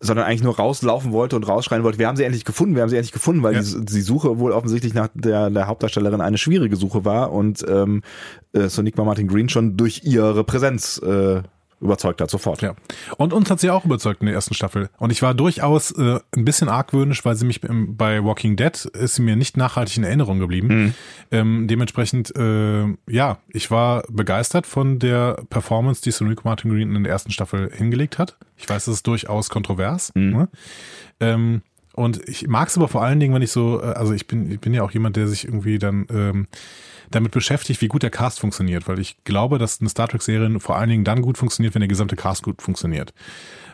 sondern eigentlich nur rauslaufen wollte und rausschreien wollte, wir haben sie endlich gefunden, wir haben sie endlich gefunden, weil Ja. die, die Suche wohl offensichtlich nach der, der Hauptdarstellerin eine schwierige Suche war und ähm, äh, Sonikma Martin Green schon durch ihre Präsenz äh, überzeugt hat, sofort. Ja. Und uns hat sie auch überzeugt in der ersten Staffel. Und ich war durchaus äh, ein bisschen argwöhnisch, weil sie mich bei Walking Dead ist sie mir nicht nachhaltig in Erinnerung geblieben. Ähm, dementsprechend, äh, ja, ich war begeistert von der Performance, die Sonequa Martin Green in der ersten Staffel hingelegt hat. Ich weiß, das ist durchaus kontrovers. Ne? Ähm, und ich mag es aber vor allen Dingen, wenn ich so, äh, also ich bin, ich bin ja auch jemand, der sich irgendwie dann ähm, damit beschäftigt, wie gut der Cast funktioniert, weil ich glaube, dass eine Star Trek-Serie vor allen Dingen dann gut funktioniert, wenn der gesamte Cast gut funktioniert.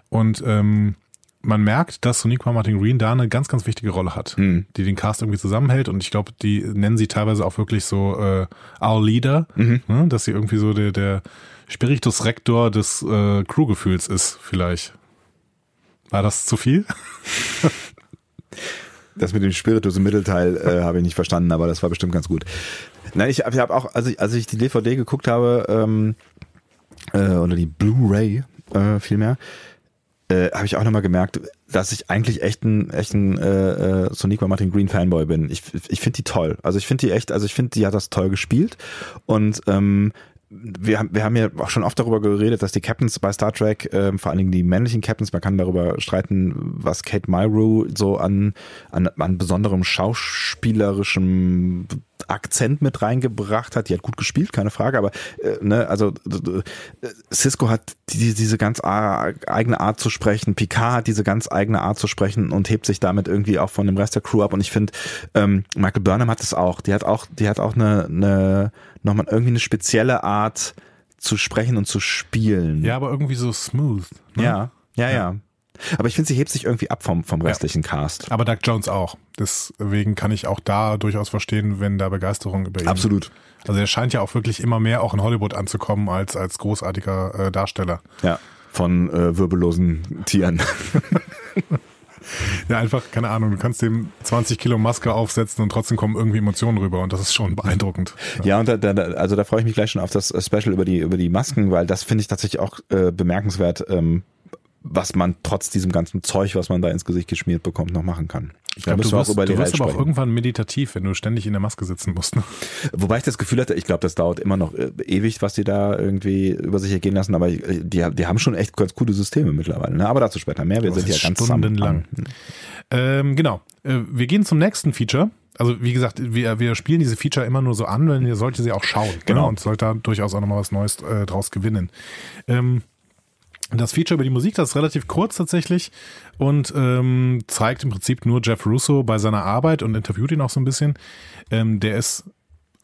Und ähm, man merkt, dass Sonequa Martin Green da eine ganz, ganz wichtige Rolle hat, die den Cast irgendwie zusammenhält. Und ich glaube, die nennen sie teilweise auch wirklich so äh, Our Leader, ne? dass sie irgendwie so der, der Spiritus Rector des äh, Crewgefühls ist, vielleicht. War das zu viel? Das mit dem Spiritus im Mittelteil äh, habe ich nicht verstanden, aber das war bestimmt ganz gut. Nein, ich habe hab auch, als ich, als ich die DVD geguckt habe, ähm, äh, oder die Blu-ray äh, vielmehr, äh, habe ich auch nochmal gemerkt, dass ich eigentlich echt ein, echt ein äh, äh, Soniqua Martin Green Fanboy bin. Ich, ich finde die toll. Also ich finde die echt, also ich finde, die hat das toll gespielt. Und ähm, wir haben, wir haben ja auch schon oft darüber geredet, dass die Captains bei Star Trek, ähm, vor allen Dingen die männlichen Captains, man kann darüber streiten, was Kate Mulgrew so an, an, an besonderem schauspielerischem Akzent mit reingebracht hat. Die hat gut gespielt, keine Frage, aber äh, ne, also äh, Cisco hat die, diese ganz eigene Art zu sprechen, Picard hat diese ganz eigene Art zu sprechen und hebt sich damit irgendwie auch von dem Rest der Crew ab. Und ich finde, ähm, Michael Burnham hat es auch. Die hat auch, die hat auch eine, eine nochmal irgendwie eine spezielle Art zu sprechen und zu spielen. Ja, aber irgendwie so smooth. Ne? ja, ja, ja. Aber ich finde, sie hebt sich irgendwie ab vom, vom restlichen Cast. Aber Doug Jones auch. Deswegen kann ich auch da durchaus verstehen, wenn da Begeisterung über ihn. Absolut. Also er scheint ja auch wirklich immer mehr auch in Hollywood anzukommen als als großartiger äh, Darsteller. Ja. Von äh, wirbellosen Tieren. Ja, einfach, keine Ahnung, du kannst dem 20 Kilo Maske aufsetzen und trotzdem kommen irgendwie Emotionen rüber und das ist schon beeindruckend. Ja, und da, da, also da freue ich mich gleich schon auf das Special über die, über die Masken, weil das finde ich tatsächlich auch äh, bemerkenswert, ähm, was man trotz diesem ganzen Zeug, was man da ins Gesicht geschmiert bekommt, noch machen kann. Ich glaube, du wir wirst, auch über du wirst aber auch irgendwann meditativ, wenn du ständig in der Maske sitzen musst. Ne? Wobei ich das Gefühl hatte, ich glaube, das dauert immer noch äh, ewig, was die da irgendwie über sich ergehen lassen, aber äh, die, die haben schon echt ganz coole Systeme mittlerweile. Ne? Aber dazu später mehr. Wir Das sind ja ganz stundenlang. am- Ähm, genau. Äh, wir gehen zum nächsten Feature. Also wie gesagt, wir, wir spielen diese Feature immer nur so an, wenn ihr solltet sie auch schauen. Genau. Ne? Und sollt da durchaus auch nochmal was Neues äh, draus gewinnen. Ähm, das Feature über die Musik, das ist relativ kurz tatsächlich und ähm, zeigt im Prinzip nur Jeff Russo bei seiner Ambit und interviewt ihn auch so ein bisschen. Ähm, der ist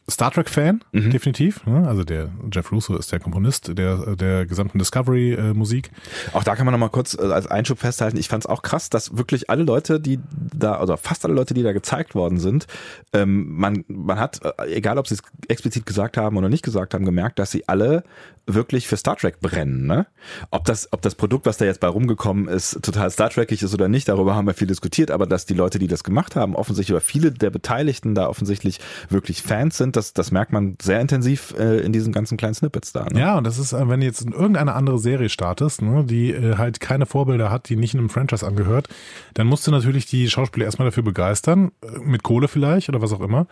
Star Trek-Fan, definitiv. Ne? Also der Jeff Russo ist der Komponist der, der gesamten Discovery-Musik. Auch da kann man noch mal kurz äh, als Einschub festhalten, ich fand es auch krass, dass wirklich alle Leute, die da, oder fast alle Leute, die da gezeigt worden sind, ähm, man, man hat, äh, egal ob sie es explizit gesagt haben oder nicht gesagt haben, gemerkt, dass sie alle wirklich für Star Trek brennen. Ne? Ob, das, ob das Produkt, was da jetzt bei rumgekommen ist, total Star Trekig ist oder nicht, darüber haben wir viel diskutiert, aber dass die Leute, die das gemacht haben, offensichtlich, oder viele der Beteiligten da offensichtlich wirklich Fans sind, das, das merkt man sehr intensiv äh, in diesen ganzen kleinen Snippets da. Ne? Ja, und das ist, äh, wenn du jetzt in irgendeine andere Serie startest, ne, die äh, halt keine Vorbilder hat, die nicht in einem Franchise angehört, dann musst du natürlich die Schauspieler erstmal dafür begeistern, äh, mit Kohle vielleicht oder was auch immer.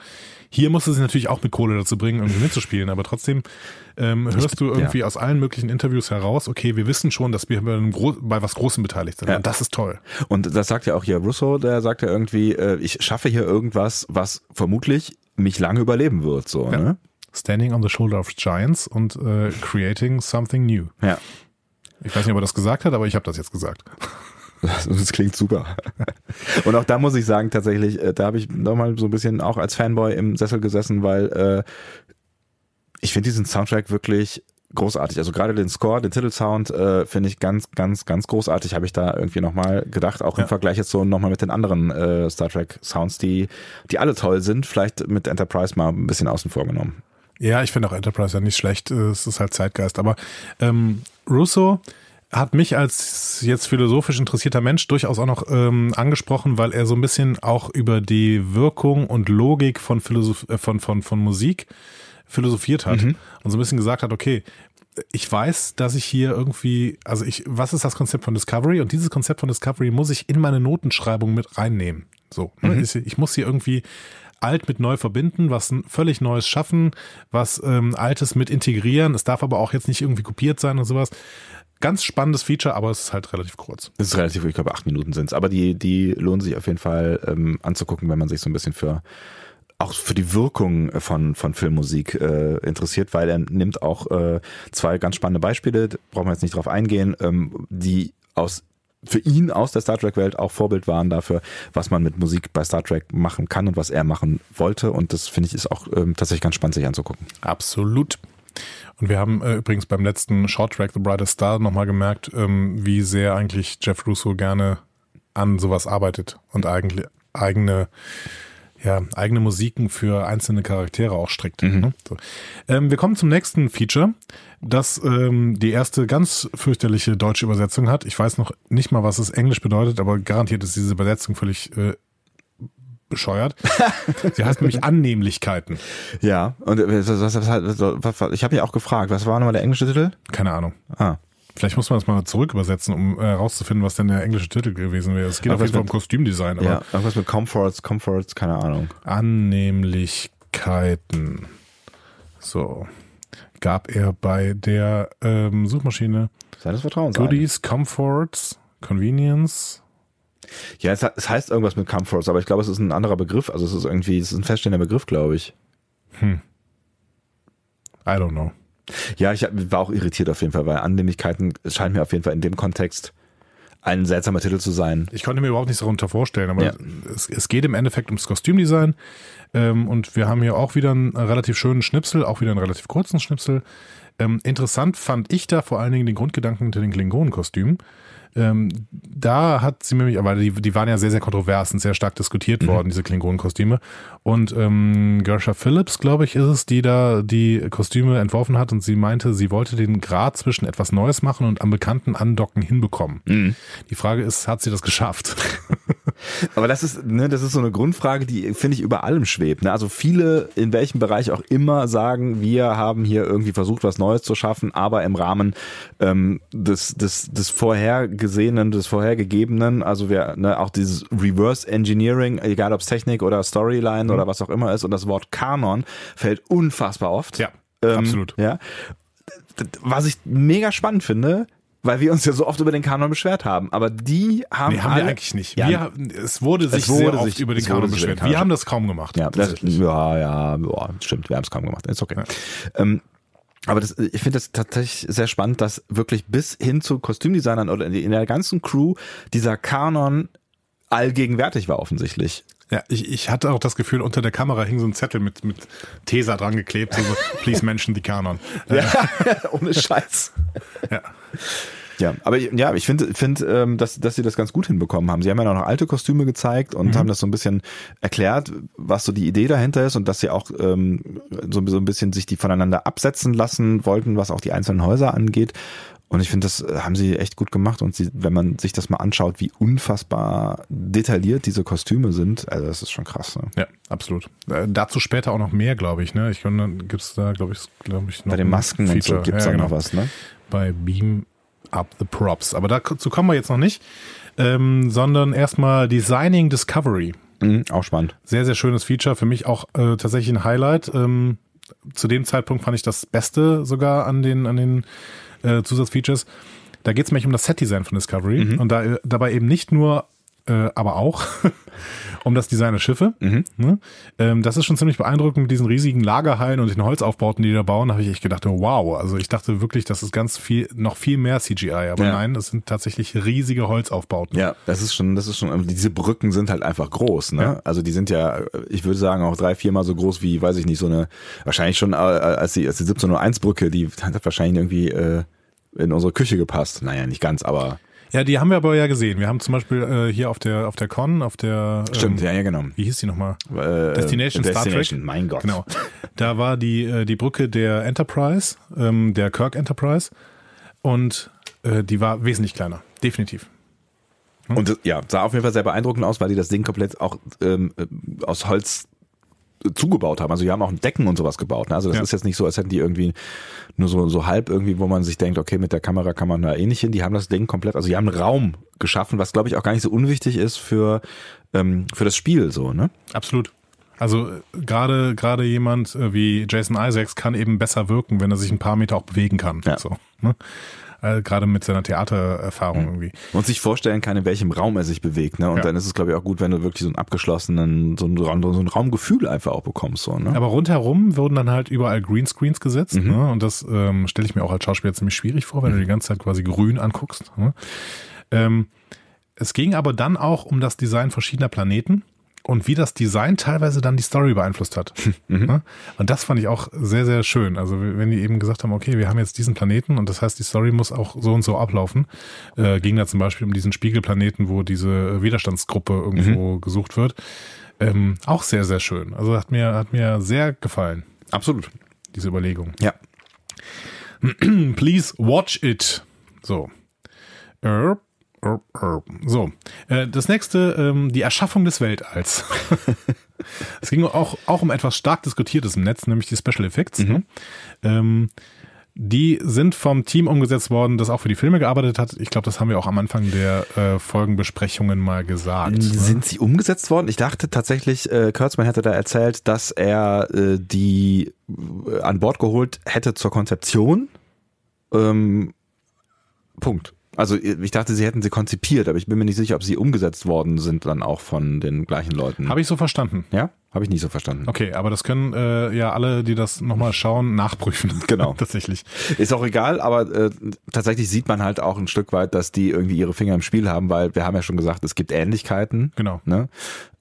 Hier musst du sie natürlich auch mit Kohle dazu bringen, irgendwie mitzuspielen, aber trotzdem ähm, hörst du irgendwie aus allen möglichen Interviews heraus, okay, wir wissen schon, dass wir bei, bei was Großem beteiligt sind. Ja. Und das ist toll. Und das sagt ja auch hier Russo, der sagt ja irgendwie, äh, ich schaffe hier irgendwas, was vermutlich mich lange überleben wird. So, Ja. ne? Standing on the shoulder of giants und äh, creating something new. Ja. Ich weiß nicht, ob er das gesagt hat, aber ich habe das jetzt gesagt. Das, klingt super. Und auch da muss ich sagen, tatsächlich, äh, da habe ich nochmal so ein bisschen auch als Fanboy im Sessel gesessen, weil äh, ich finde diesen Soundtrack wirklich großartig. Also gerade den Score, den Titelsound äh, finde ich ganz, ganz, ganz großartig. Habe ich da irgendwie nochmal gedacht, auch im Vergleich jetzt so nochmal mit den anderen äh, Star Trek Sounds, die, die alle toll sind. Vielleicht mit Enterprise mal ein bisschen außen vor genommen. Ja, ich finde auch Enterprise ja nicht schlecht. Es ist halt Zeitgeist. Aber ähm, Russo hat mich als jetzt philosophisch interessierter Mensch durchaus auch noch ähm, angesprochen, weil er so ein bisschen auch über die Wirkung und Logik von, Philosoph äh, von, von, von Musik philosophiert hat und so ein bisschen gesagt hat, okay, ich weiß, dass ich hier irgendwie, also ich, was ist das Konzept von Discovery? Und dieses Konzept von Discovery muss ich in meine Notenschreibung mit reinnehmen. So, ne? ich, ich muss hier irgendwie alt mit neu verbinden, was ein völlig Neues schaffen, was ähm, Altes mit integrieren. Es darf aber auch jetzt nicht irgendwie kopiert sein und sowas. Ganz spannendes Feature, aber es ist halt relativ kurz. Es ist relativ, ich glaube, acht Minuten sind es. Aber die, die lohnen sich auf jeden Fall ähm, anzugucken, wenn man sich so ein bisschen für auch für die Wirkung von, von Filmmusik äh, interessiert, weil er nimmt auch äh, zwei ganz spannende Beispiele, brauchen wir jetzt nicht drauf eingehen, ähm, die aus für ihn aus der Star Trek-Welt auch Vorbild waren dafür, was man mit Musik bei Star Trek machen kann und was er machen wollte. Und das finde ich ist auch ähm, tatsächlich ganz spannend, sich anzugucken. Absolut. Und wir haben äh, übrigens beim letzten Short Track The Brightest Star nochmal gemerkt, ähm, wie sehr eigentlich Jeff Russo gerne an sowas arbeitet und eigentlich eigene ja, eigene Musiken für einzelne Charaktere auch strickt. Ne? So. Ähm, wir kommen zum nächsten Feature, das ähm, die erste ganz fürchterliche deutsche Übersetzung hat. Ich weiß noch nicht mal, was es Englisch bedeutet, aber garantiert ist diese Übersetzung völlig äh, bescheuert. Sie heißt nämlich Annehmlichkeiten. Ja, und äh, was, was, was, was, was, ich habe mich auch gefragt, was war nochmal der englische Titel? Keine Ahnung. Ah. Vielleicht muss man das mal zurück übersetzen, um herauszufinden, was denn der englische Titel gewesen wäre. Es geht auf jeden Fall um Kostümdesign, aber Ja, irgendwas mit Comforts, Comforts, keine Ahnung. Annehmlichkeiten. So. Gab er bei der ähm, Suchmaschine Seines Vertrauens. Goodies, Comforts, Convenience. Ja, es, es heißt irgendwas mit Comforts, aber ich glaube, es ist ein anderer Begriff. Also es ist irgendwie, es ist ein feststehender Begriff, glaube ich. I don't know. Ja, ich war auch irritiert auf jeden Fall, weil Annehmlichkeiten scheint mir auf jeden Fall in dem Kontext ein seltsamer Titel zu sein. Ich konnte mir überhaupt nichts darunter vorstellen, aber Ja. es, es geht im Endeffekt ums Kostümdesign. Ähm, und wir haben hier auch wieder einen relativ schönen Schnipsel, auch wieder einen relativ kurzen Schnipsel. Ähm, interessant fand ich da vor allen Dingen den Grundgedanken hinter den Klingonenkostümen. Ähm, da hat sie nämlich, aber die, die waren ja sehr, sehr kontrovers und sehr stark diskutiert worden, diese Klingonenkostüme. Und ähm, Gersha Phillips, glaube ich, ist es, die da die Kostüme entworfen hat und sie meinte, sie wollte den Grad zwischen etwas Neues machen und am bekannten Andocken hinbekommen. Die Frage ist, hat sie das geschafft? Aber das ist, ne, das ist so eine Grundfrage, die, finde ich, über allem schwebt. Ne? Also viele, in welchem Bereich auch immer, sagen, wir haben hier irgendwie versucht, was Neues zu schaffen, aber im Rahmen ähm, des, des, des Vorhergesehenen, des Vorhergegebenen, also wir, ne, auch dieses Reverse Engineering, egal ob es Technik oder Storyline oder was auch immer ist, und das Wort Kanon fällt unfassbar oft. Ja, Ähm, absolut. Ja. Was ich mega spannend finde, weil wir uns ja so oft über den Kanon beschwert haben, aber die haben Nee, haben alle, wir eigentlich nicht. Ja, wir, haben- es wurde sich wurde sehr oft sich- über den es Kanon den beschwert. Kanon Wir haben das kaum gemacht. Ja, das, ja, ja, ja, stimmt, wir haben es kaum gemacht. Ist okay. Ähm, aber das, ich finde das tatsächlich sehr spannend, dass wirklich bis hin zu Kostümdesignern oder in der ganzen Crew dieser Kanon allgegenwärtig war offensichtlich. Ja, ich, ich hatte auch das Gefühl, unter der Kamera hing so ein Zettel mit, mit Tesa dran geklebt, so, so please mention the Kanon. Ja, ohne Scheiß. Ja. Ja, aber ja, ich finde, finde, ähm, dass, dass sie das ganz gut hinbekommen haben. Sie haben ja noch alte Kostüme gezeigt und haben das so ein bisschen erklärt, was so die Idee dahinter ist und dass sie auch ähm, so, so ein bisschen sich die voneinander absetzen lassen wollten, was auch die einzelnen Häuser angeht. Und ich finde, das äh, haben sie echt gut gemacht. Und sie, wenn man sich das mal anschaut, wie unfassbar detailliert diese Kostüme sind, also das ist schon krass. Ne? Ja, absolut. Äh, dazu später auch noch mehr, glaube ich. Ne? Ich glaube, dann gibt's da, glaube ich, glaube ich, noch Bei den Masken und so gibt's ja, da genau. noch was, ne? Bei Beam Up the Props. Aber dazu kommen wir jetzt noch nicht, ähm, sondern erstmal Designing Discovery. Mhm, auch spannend. Sehr, sehr schönes Feature. Für mich auch äh, tatsächlich ein Highlight. Ähm, zu dem Zeitpunkt fand ich das Beste sogar an den, an den äh, Zusatzfeatures. Da geht es nämlich um das Set-Design von Discovery und da, dabei eben nicht nur äh, aber auch um das Design der Schiffe. Mhm. Ne? Ähm, das ist schon ziemlich beeindruckend mit diesen riesigen Lagerhallen und den Holzaufbauten, die da bauen. Da habe ich echt gedacht, wow. Also ich dachte wirklich, das ist ganz viel, noch viel mehr CGI. Aber Ja. nein, das sind tatsächlich riesige Holzaufbauten. Ja, das ist schon, das ist schon, diese Brücken sind halt einfach groß, ne? Ja. Also die sind ja, ich würde sagen, auch drei, viermal so groß wie, weiß ich nicht, so eine, wahrscheinlich schon äh, als die, als die 1701 Brücke, die hat wahrscheinlich irgendwie äh, in unsere Küche gepasst. Naja, nicht ganz, aber Ja, die haben wir aber ja gesehen. Wir haben zum Beispiel äh, hier auf der auf der Con, auf der stimmt, ähm, ja, ja, genau. wie hieß die nochmal? Äh, Destination Star Destination, Trek. mein Gott. Genau. Da war die, äh, die Brücke der Enterprise, ähm, der Kirk Enterprise. Und äh, die war wesentlich kleiner. Definitiv. Und das- ja, sah auf jeden Fall sehr beeindruckend aus, weil die das Ding komplett auch ähm, äh, aus Holz zugebaut haben. Also die haben auch Decken und sowas gebaut. Ne? Also das Ja. ist jetzt nicht so, als hätten die irgendwie nur so, so halb irgendwie, wo man sich denkt, okay, mit der Kamera kann man da eh nicht hin. Die haben das Ding komplett, also die haben einen Raum geschaffen, was glaube ich auch gar nicht so unwichtig ist für, ähm, für das Spiel so, ne? Absolut. Also gerade gerade jemand äh, wie Jason Isaacs kann eben besser wirken, wenn er sich ein paar Meter auch bewegen kann. Ja. So, ne? Äh, gerade mit seiner Theatererfahrung irgendwie. Und sich vorstellen kann, in welchem Raum er sich bewegt, ne? Und Ja. dann ist es, glaube ich, auch gut, wenn du wirklich so einen abgeschlossenen, so ein, Raum- so ein Raumgefühl einfach auch bekommst, so, ne? Aber rundherum wurden dann halt überall Greenscreens gesetzt. Mhm. Ne? Und das ähm, stelle ich mir auch als Schauspieler ziemlich schwierig vor, wenn du die ganze Zeit quasi grün anguckst. Ne? Ähm, es ging aber dann auch um das Design verschiedener Planeten und wie das Design teilweise dann die Story beeinflusst hat. Mhm. Ne? Und das fand ich auch sehr, sehr schön. Also wenn die eben gesagt haben, okay, wir haben jetzt diesen Planeten und das heißt, die Story muss auch so und so ablaufen. Äh, ging da zum Beispiel um diesen Spiegelplaneten, wo diese Widerstandsgruppe irgendwo gesucht wird. Ähm, auch sehr, sehr schön. Also hat mir, hat mir sehr gefallen, Absolut. diese Überlegung. Ja. Please watch it. So. Erp. So. Äh, das nächste, ähm, die Erschaffung des Weltalls. es ging auch, auch um etwas stark diskutiertes im Netz, nämlich die Special Effects. Ne? Ähm, die sind vom Team umgesetzt worden, das auch für die Filme gearbeitet hat. Ich glaube, das haben wir auch am Anfang der äh, Folgenbesprechungen mal gesagt. ne? Sind sie umgesetzt worden? Ich dachte tatsächlich, äh, Kurtzman hätte da erzählt, dass er äh, die äh, an Bord geholt hätte zur Konzeption. Ähm, Punkt. Also ich dachte, sie hätten sie konzipiert, aber ich bin mir nicht sicher, ob sie umgesetzt worden sind dann auch von den gleichen Leuten. Habe ich so verstanden. ja? Habe ich nicht so verstanden. Okay, aber das können äh, ja alle, die das nochmal schauen, nachprüfen. Genau. Tatsächlich. Ist auch egal, aber äh, tatsächlich sieht man halt auch ein Stück weit, dass die irgendwie ihre Finger im Spiel haben, weil wir haben ja schon gesagt, es gibt Ähnlichkeiten. Genau. Ne?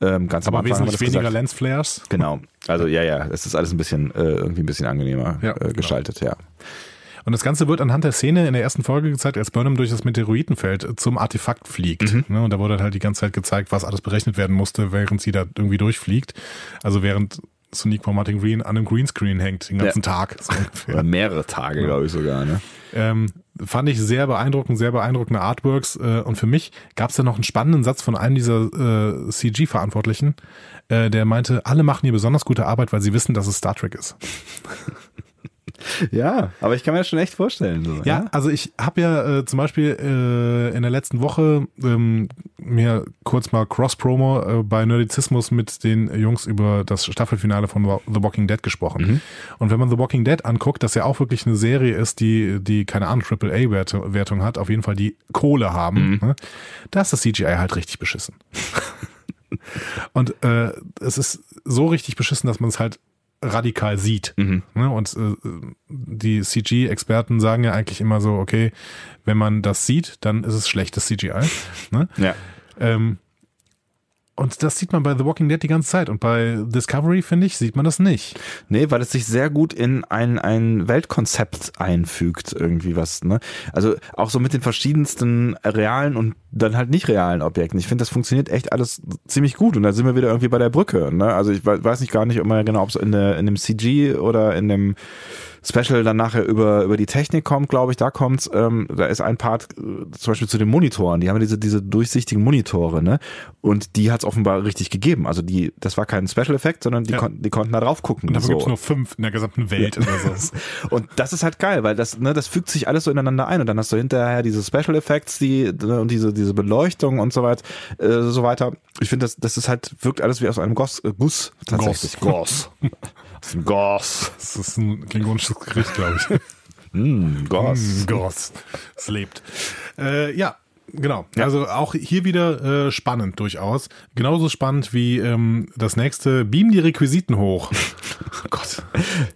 Ähm, ganz Aber wesentlich weniger gesagt. Lensflares. Genau. Also ja, ja, es ist alles ein bisschen äh, irgendwie ein bisschen angenehmer Ja, äh, genau. gestaltet, ja. Und das Ganze wird anhand der Szene in der ersten Folge gezeigt, als Burnham durch das Meteoritenfeld zum Artefakt fliegt. Mhm. Ne, und da wurde halt die ganze Zeit gezeigt, was alles berechnet werden musste, während sie da irgendwie durchfliegt. Also während Sonique Martin Green an einem Greenscreen hängt den ganzen Ja. Tag. So. Oder mehrere Tage, glaube ich sogar, ne? Ähm, fand ich sehr beeindruckend, sehr beeindruckende Artworks. Äh, und für mich gab es da noch einen spannenden Satz von einem dieser äh, CG-Verantwortlichen, äh, der meinte, alle machen hier besonders gute Arbeit, weil sie wissen, dass es Star Trek ist. Ja, aber ich kann mir das schon echt vorstellen. So, Ja, also ich habe ja äh, zum Beispiel äh, in der letzten Woche ähm, mir kurz mal Cross-Promo äh, bei Nerdizismus mit den Jungs über das Staffelfinale von The Walking Dead gesprochen. Und wenn man The Walking Dead anguckt, dass ja auch wirklich eine Serie ist, die, die keine Ahnung, AAA-Wertung hat, auf jeden Fall die Kohle haben, ne? da ist das CGI halt richtig beschissen. Und äh, es ist so richtig beschissen, dass man es halt radikal sieht. Ne? Und äh, die CG-Experten sagen ja eigentlich immer so, okay, wenn man das sieht, dann ist es schlechtes CGI. Ne? ja. Ähm, und das sieht man bei The Walking Dead die ganze Zeit. Und bei Discovery, finde ich, sieht man das nicht. Nee, weil es sich sehr gut in ein, ein Weltkonzept einfügt, irgendwie was, ne? Also auch so mit den verschiedensten realen und dann halt nicht realen Objekten. Ich finde, das funktioniert echt alles ziemlich gut. Und da sind wir wieder irgendwie bei der Brücke, ne? Also ich we- weiß nicht gar nicht immer genau, ob es in, der- in dem CG oder in dem Special dann nachher über, über die Technik kommt, glaube ich, da kommt's. Ähm, da ist ein Part äh, zum Beispiel zu den Monitoren. Die haben diese, diese durchsichtigen Monitore, ne? Und die hat's offenbar richtig gegeben. Also die, das war kein Special Effekt, sondern die, Ja. konnten, die konnten da drauf gucken. Und dafür so. gibt's nur fünf in der gesamten Welt oder so. Und das ist halt geil, weil das, ne, das fügt sich alles so ineinander ein und dann hast du hinterher diese Special Effects, die ne, und diese diese Beleuchtung und so weit, äh, so weiter. Ich finde, das das ist halt wirkt alles wie aus einem Goss, äh, Guss tatsächlich. Goss. aus dem Goss. Das ist ein klingonisches Gericht, glaube ich. Mm, Goss. Mm, Goss. Es lebt. Äh, ja, Genau. Also auch hier wieder äh, spannend durchaus. Genauso spannend wie ähm, das nächste Beam die Requisiten hoch. oh Gott.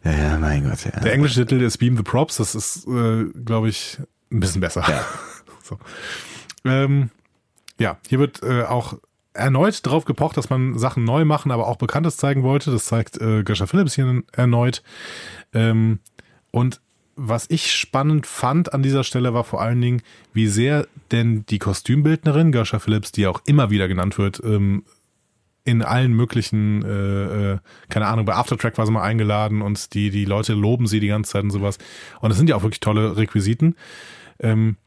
Ja, ja, mein Gott, ja. Der englische Titel ist Beam the Props. Das ist, äh, glaube ich, ein bisschen besser. Ja. so. ähm, ja, hier wird äh, auch erneut drauf gepocht, dass man Sachen neu machen, aber auch Bekanntes zeigen wollte. Das zeigt äh, Gersha Phillips hier erneut. Ähm, und was ich spannend fand an dieser Stelle war vor allen Dingen, wie sehr denn die Kostümbildnerin, Gersha Phillips, die auch immer wieder genannt wird, ähm, in allen möglichen, äh, äh, keine Ahnung, bei Aftertrack war sie mal eingeladen und die, die Leute loben sie die ganze Zeit und sowas. Und das sind ja auch wirklich tolle Requisiten. Ähm,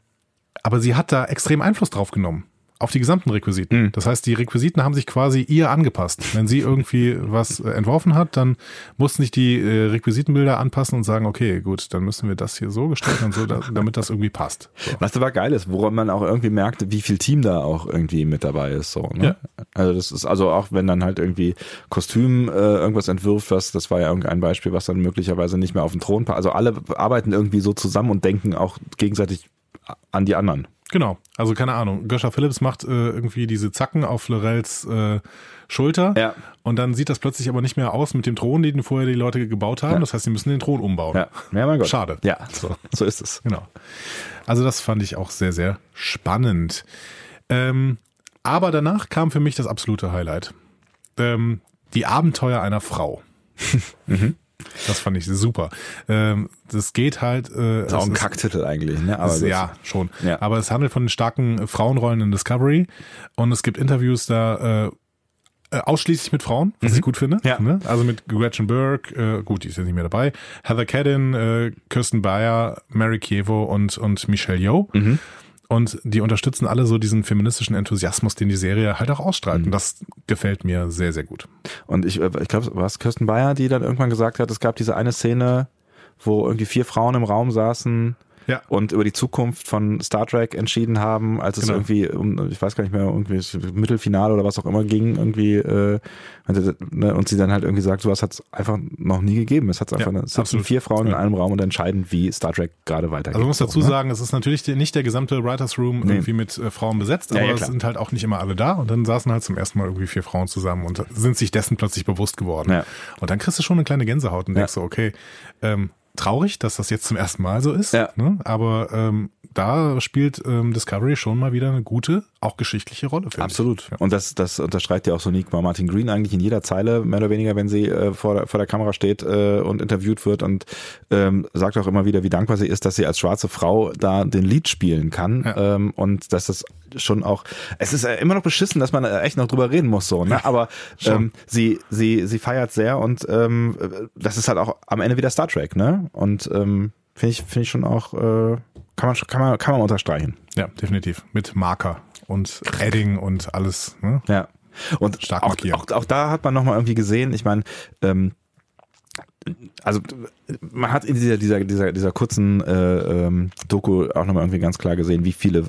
aber sie hat da extrem Einfluss drauf genommen. Auf die gesamten Requisiten. Mhm. Das heißt, die Requisiten haben sich quasi ihr angepasst. Wenn sie irgendwie was äh, entworfen hat, dann mussten sich die äh, Requisitenbilder anpassen und sagen, okay, gut, dann müssen wir das hier so gestalten und so, da, damit das irgendwie passt. So. Was aber geil ist, woran man auch irgendwie merkt, wie viel Team da auch irgendwie mit dabei ist. So, ne? Ja. Also das ist also auch, wenn dann halt irgendwie Kostüm äh, irgendwas entwirft, was, das war ja irgendein Beispiel, was dann möglicherweise nicht mehr auf den Thron passt. Also alle arbeiten irgendwie so zusammen und denken auch gegenseitig an die anderen. Genau. Also keine Ahnung. Göscher Phillips macht äh, irgendwie diese Zacken auf Lorels äh, Schulter. Ja. Und dann sieht das plötzlich aber nicht mehr aus mit dem Thron, den vorher die Leute gebaut haben. Ja. Das heißt, sie müssen den Thron umbauen. Ja, ja mein Gott. Schade. Ja, so, so ist es. Genau. Also das fand ich auch sehr, sehr spannend. Ähm, aber danach kam für mich das absolute Highlight. Ähm, die Abenteuer einer Frau. Das fand ich super. Ähm, das geht halt. Äh, Ist auch ein ist- Kacktitel eigentlich, ne? Aber gut. ja, schon. Ja. Aber es handelt von den starken Frauenrollen in Discovery und es gibt Interviews da äh, äh, ausschließlich mit Frauen, was ich gut finde. Mhm. Ja. Ne? Also mit Gretchen Burke, äh, gut, die ist jetzt nicht mehr dabei, Heather Cadden, äh, Kirsten Bayer, Mary Kievo und, und Michelle Yeoh. Mhm. Und die unterstützen alle so diesen feministischen Enthusiasmus, den die Serie halt auch ausstrahlt. Mhm. Und das gefällt mir sehr, sehr gut. Und ich, äh, ich glaube, war es Kirsten Bayer, die dann irgendwann gesagt hat, es gab diese eine Szene, wo irgendwie vier Frauen im Raum saßen Ja. und über die Zukunft von Star Trek entschieden haben, als es Genau. irgendwie um, ich weiß gar nicht mehr, irgendwie das Mittelfinale oder was auch immer ging, irgendwie, äh, ne, und sie dann halt irgendwie sagt, sowas hat es einfach noch nie gegeben. Es hat einfach, Ja, es sitzen vier Frauen in einem Raum und entscheiden, wie Star Trek gerade weitergeht. Also man muss dazu so, ne? sagen, es ist natürlich nicht der gesamte Writers Room Nee. irgendwie mit äh, Frauen besetzt, aber ja, es sind halt auch nicht immer alle da und dann saßen halt zum ersten Mal irgendwie vier Frauen zusammen und sind sich dessen plötzlich bewusst geworden. Und dann kriegst du schon eine kleine Gänsehaut und denkst so, okay, ähm, traurig, dass das jetzt zum ersten Mal so ist, Ja. ne? aber ähm, da spielt ähm, Discovery schon mal wieder eine gute, auch geschichtliche Rolle, Absolut. ich. Ja. Und das, das unterstreicht ja auch Sonique bei Martin Green eigentlich in jeder Zeile, mehr oder weniger, wenn sie äh, vor, der, vor der Kamera steht äh, und interviewt wird und ähm, sagt auch immer wieder, wie dankbar sie ist, dass sie als schwarze Frau da den Lied spielen kann. Ja. Ähm, und dass das schon auch, es ist äh, immer noch beschissen, dass man äh, echt noch drüber reden muss, so, ne? Aber ähm, sie, sie, sie feiert sehr und ähm, das ist halt auch am Ende wieder Star Trek, ne? Und ähm, finde ich, finde ich schon auch, äh, kann man, kann man, kann man unterstreichen. Ja, definitiv. Mit Marker und Edding und alles. Ne? Ja. Und Stark auch, markieren. auch, auch da hat man nochmal irgendwie gesehen, ich meine, ähm, also man hat in dieser, dieser, dieser, dieser kurzen äh, ähm, Doku auch nochmal irgendwie ganz klar gesehen, wie viele äh,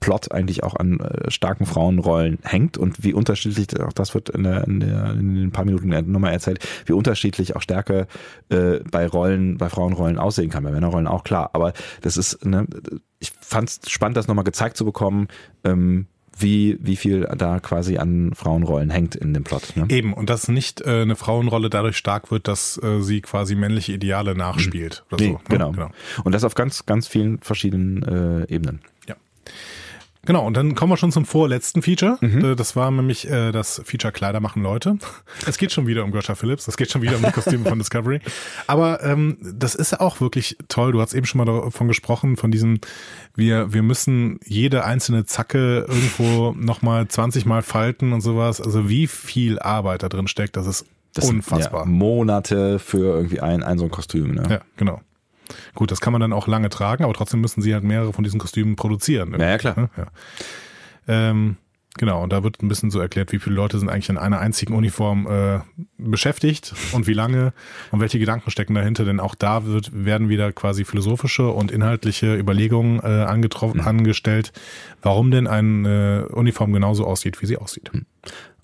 Plot eigentlich auch an äh, starken Frauenrollen hängt und wie unterschiedlich, auch das wird in, der, in, der, in den paar Minuten nochmal erzählt, wie unterschiedlich auch Stärke äh, bei Rollen, bei Frauenrollen aussehen kann, bei Männerrollen auch klar. Aber das ist, ne, ich fand es spannend, das nochmal gezeigt zu bekommen, ähm, wie, wie viel da quasi an Frauenrollen hängt in dem Plot. Ne? Eben, und dass nicht äh, eine Frauenrolle dadurch stark wird, dass äh, sie quasi männliche Ideale nachspielt. Oder Nee, so, ne? genau. genau. Und das auf ganz, ganz vielen verschiedenen äh, Ebenen. Ja. Genau, und dann kommen wir schon zum vorletzten Feature. Mhm. Äh, Das war nämlich äh, das Feature Kleider machen Leute. Es geht schon wieder um Gersha Phillips, es geht schon wieder um die Kostüme von Discovery. Aber ähm, das ist ja auch wirklich toll. Du hast eben schon mal davon gesprochen, von diesem, wir, wir müssen jede einzelne Zacke irgendwo nochmal 20 Mal falten und sowas. Also wie viel Arbeit da drin steckt, das ist Das sind, unfassbar. Ja, Monate für irgendwie ein, ein so ein Kostüm. Ne? Ja, genau. Gut, das kann man dann auch lange tragen, aber trotzdem müssen sie halt mehrere von diesen Kostümen produzieren. Ja, ja, klar. Ne? Ja. Ähm, genau, und da wird ein bisschen so erklärt, wie viele Leute sind eigentlich in einer einzigen Uniform äh, beschäftigt und wie lange und welche Gedanken stecken dahinter, denn auch da wird, werden wieder quasi philosophische und inhaltliche Überlegungen äh, angetroffen, Mhm. angestellt, warum denn eine Uniform genauso aussieht, wie sie aussieht.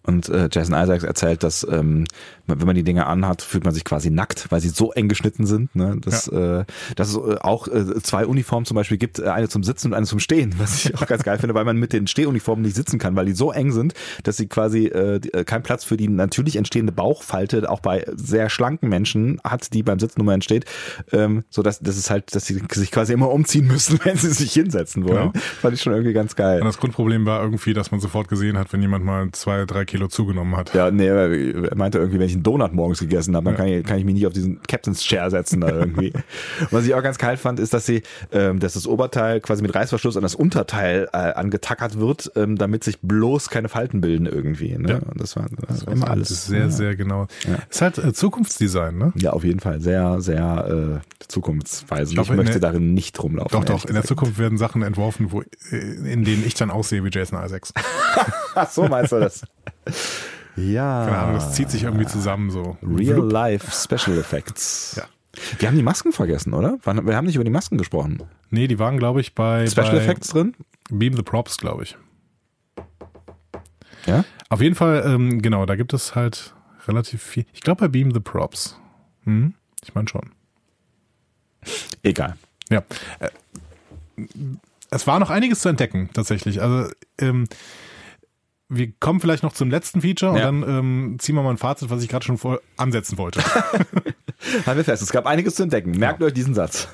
Und äh, Jason Isaacs erzählt, dass ähm, wenn man die Dinge anhat, fühlt man sich quasi nackt, weil sie so eng geschnitten sind. Ne? Dass, äh, dass es äh, auch äh, zwei Uniformen zum Beispiel gibt, äh, eine zum Sitzen und eine zum Stehen, was ich auch ganz geil finde, weil man mit den Stehuniformen nicht sitzen kann, weil die so eng sind, dass sie quasi äh, äh, keinen Platz für die natürlich entstehende Bauchfalte auch bei sehr schlanken Menschen hat, die beim Sitzen nur entsteht, ähm, so dass das ist halt, dass sie sich quasi immer umziehen müssen, wenn sie sich hinsetzen wollen. Genau. Fand ich schon irgendwie ganz geil. Und das Grundproblem war irgendwie, dass man sofort gesehen hat, wenn jemand mal zwei, drei Kilo zugenommen hat. Ja, nee, er meinte irgendwie, wenn ich einen Donut morgens gegessen habe, dann kann, ich, kann ich mich nicht auf diesen Captain's Chair setzen da irgendwie. Was ich auch ganz geil fand, ist, dass sie, ähm, dass das Oberteil quasi mit Reißverschluss an das Unterteil äh, angetackert wird, ähm, damit sich bloß keine Falten bilden irgendwie. Ne? Ja. Und das war, das war immer alles. Das sehr, ja. sehr genau. Ja. Ist halt äh, Zukunftsdesign, ne? Ja, auf jeden Fall. Sehr, sehr äh, zukunftsweisend. Ich, in möchte der- darin nicht rumlaufen. Doch, doch. In der. Zukunft werden Sachen entworfen, wo, äh, in denen ich dann aussehe wie Jason Isaacs. Ach, so meinst du das? ja. Keine Ahnung, das zieht sich irgendwie zusammen so. Real Life Special Effects. Ja. Wir haben die Masken vergessen, oder? Wir haben nicht über die Masken gesprochen. Nee, die waren, glaube ich, bei, Special bei Effects drin? Beam the Props, glaube ich. Ja? Auf jeden Fall, ähm, genau, da gibt es halt relativ viel. Ich glaube bei Beam the Props. Hm? Ich meine schon. Egal. Ja. Äh, Es war noch einiges zu entdecken, tatsächlich. Also, ähm, wir kommen vielleicht noch zum letzten Feature Ja. und dann ähm, ziehen wir mal ein Fazit, was ich gerade schon vor ansetzen wollte. Halten wir fest, es gab einiges zu entdecken. Merkt euch diesen Satz.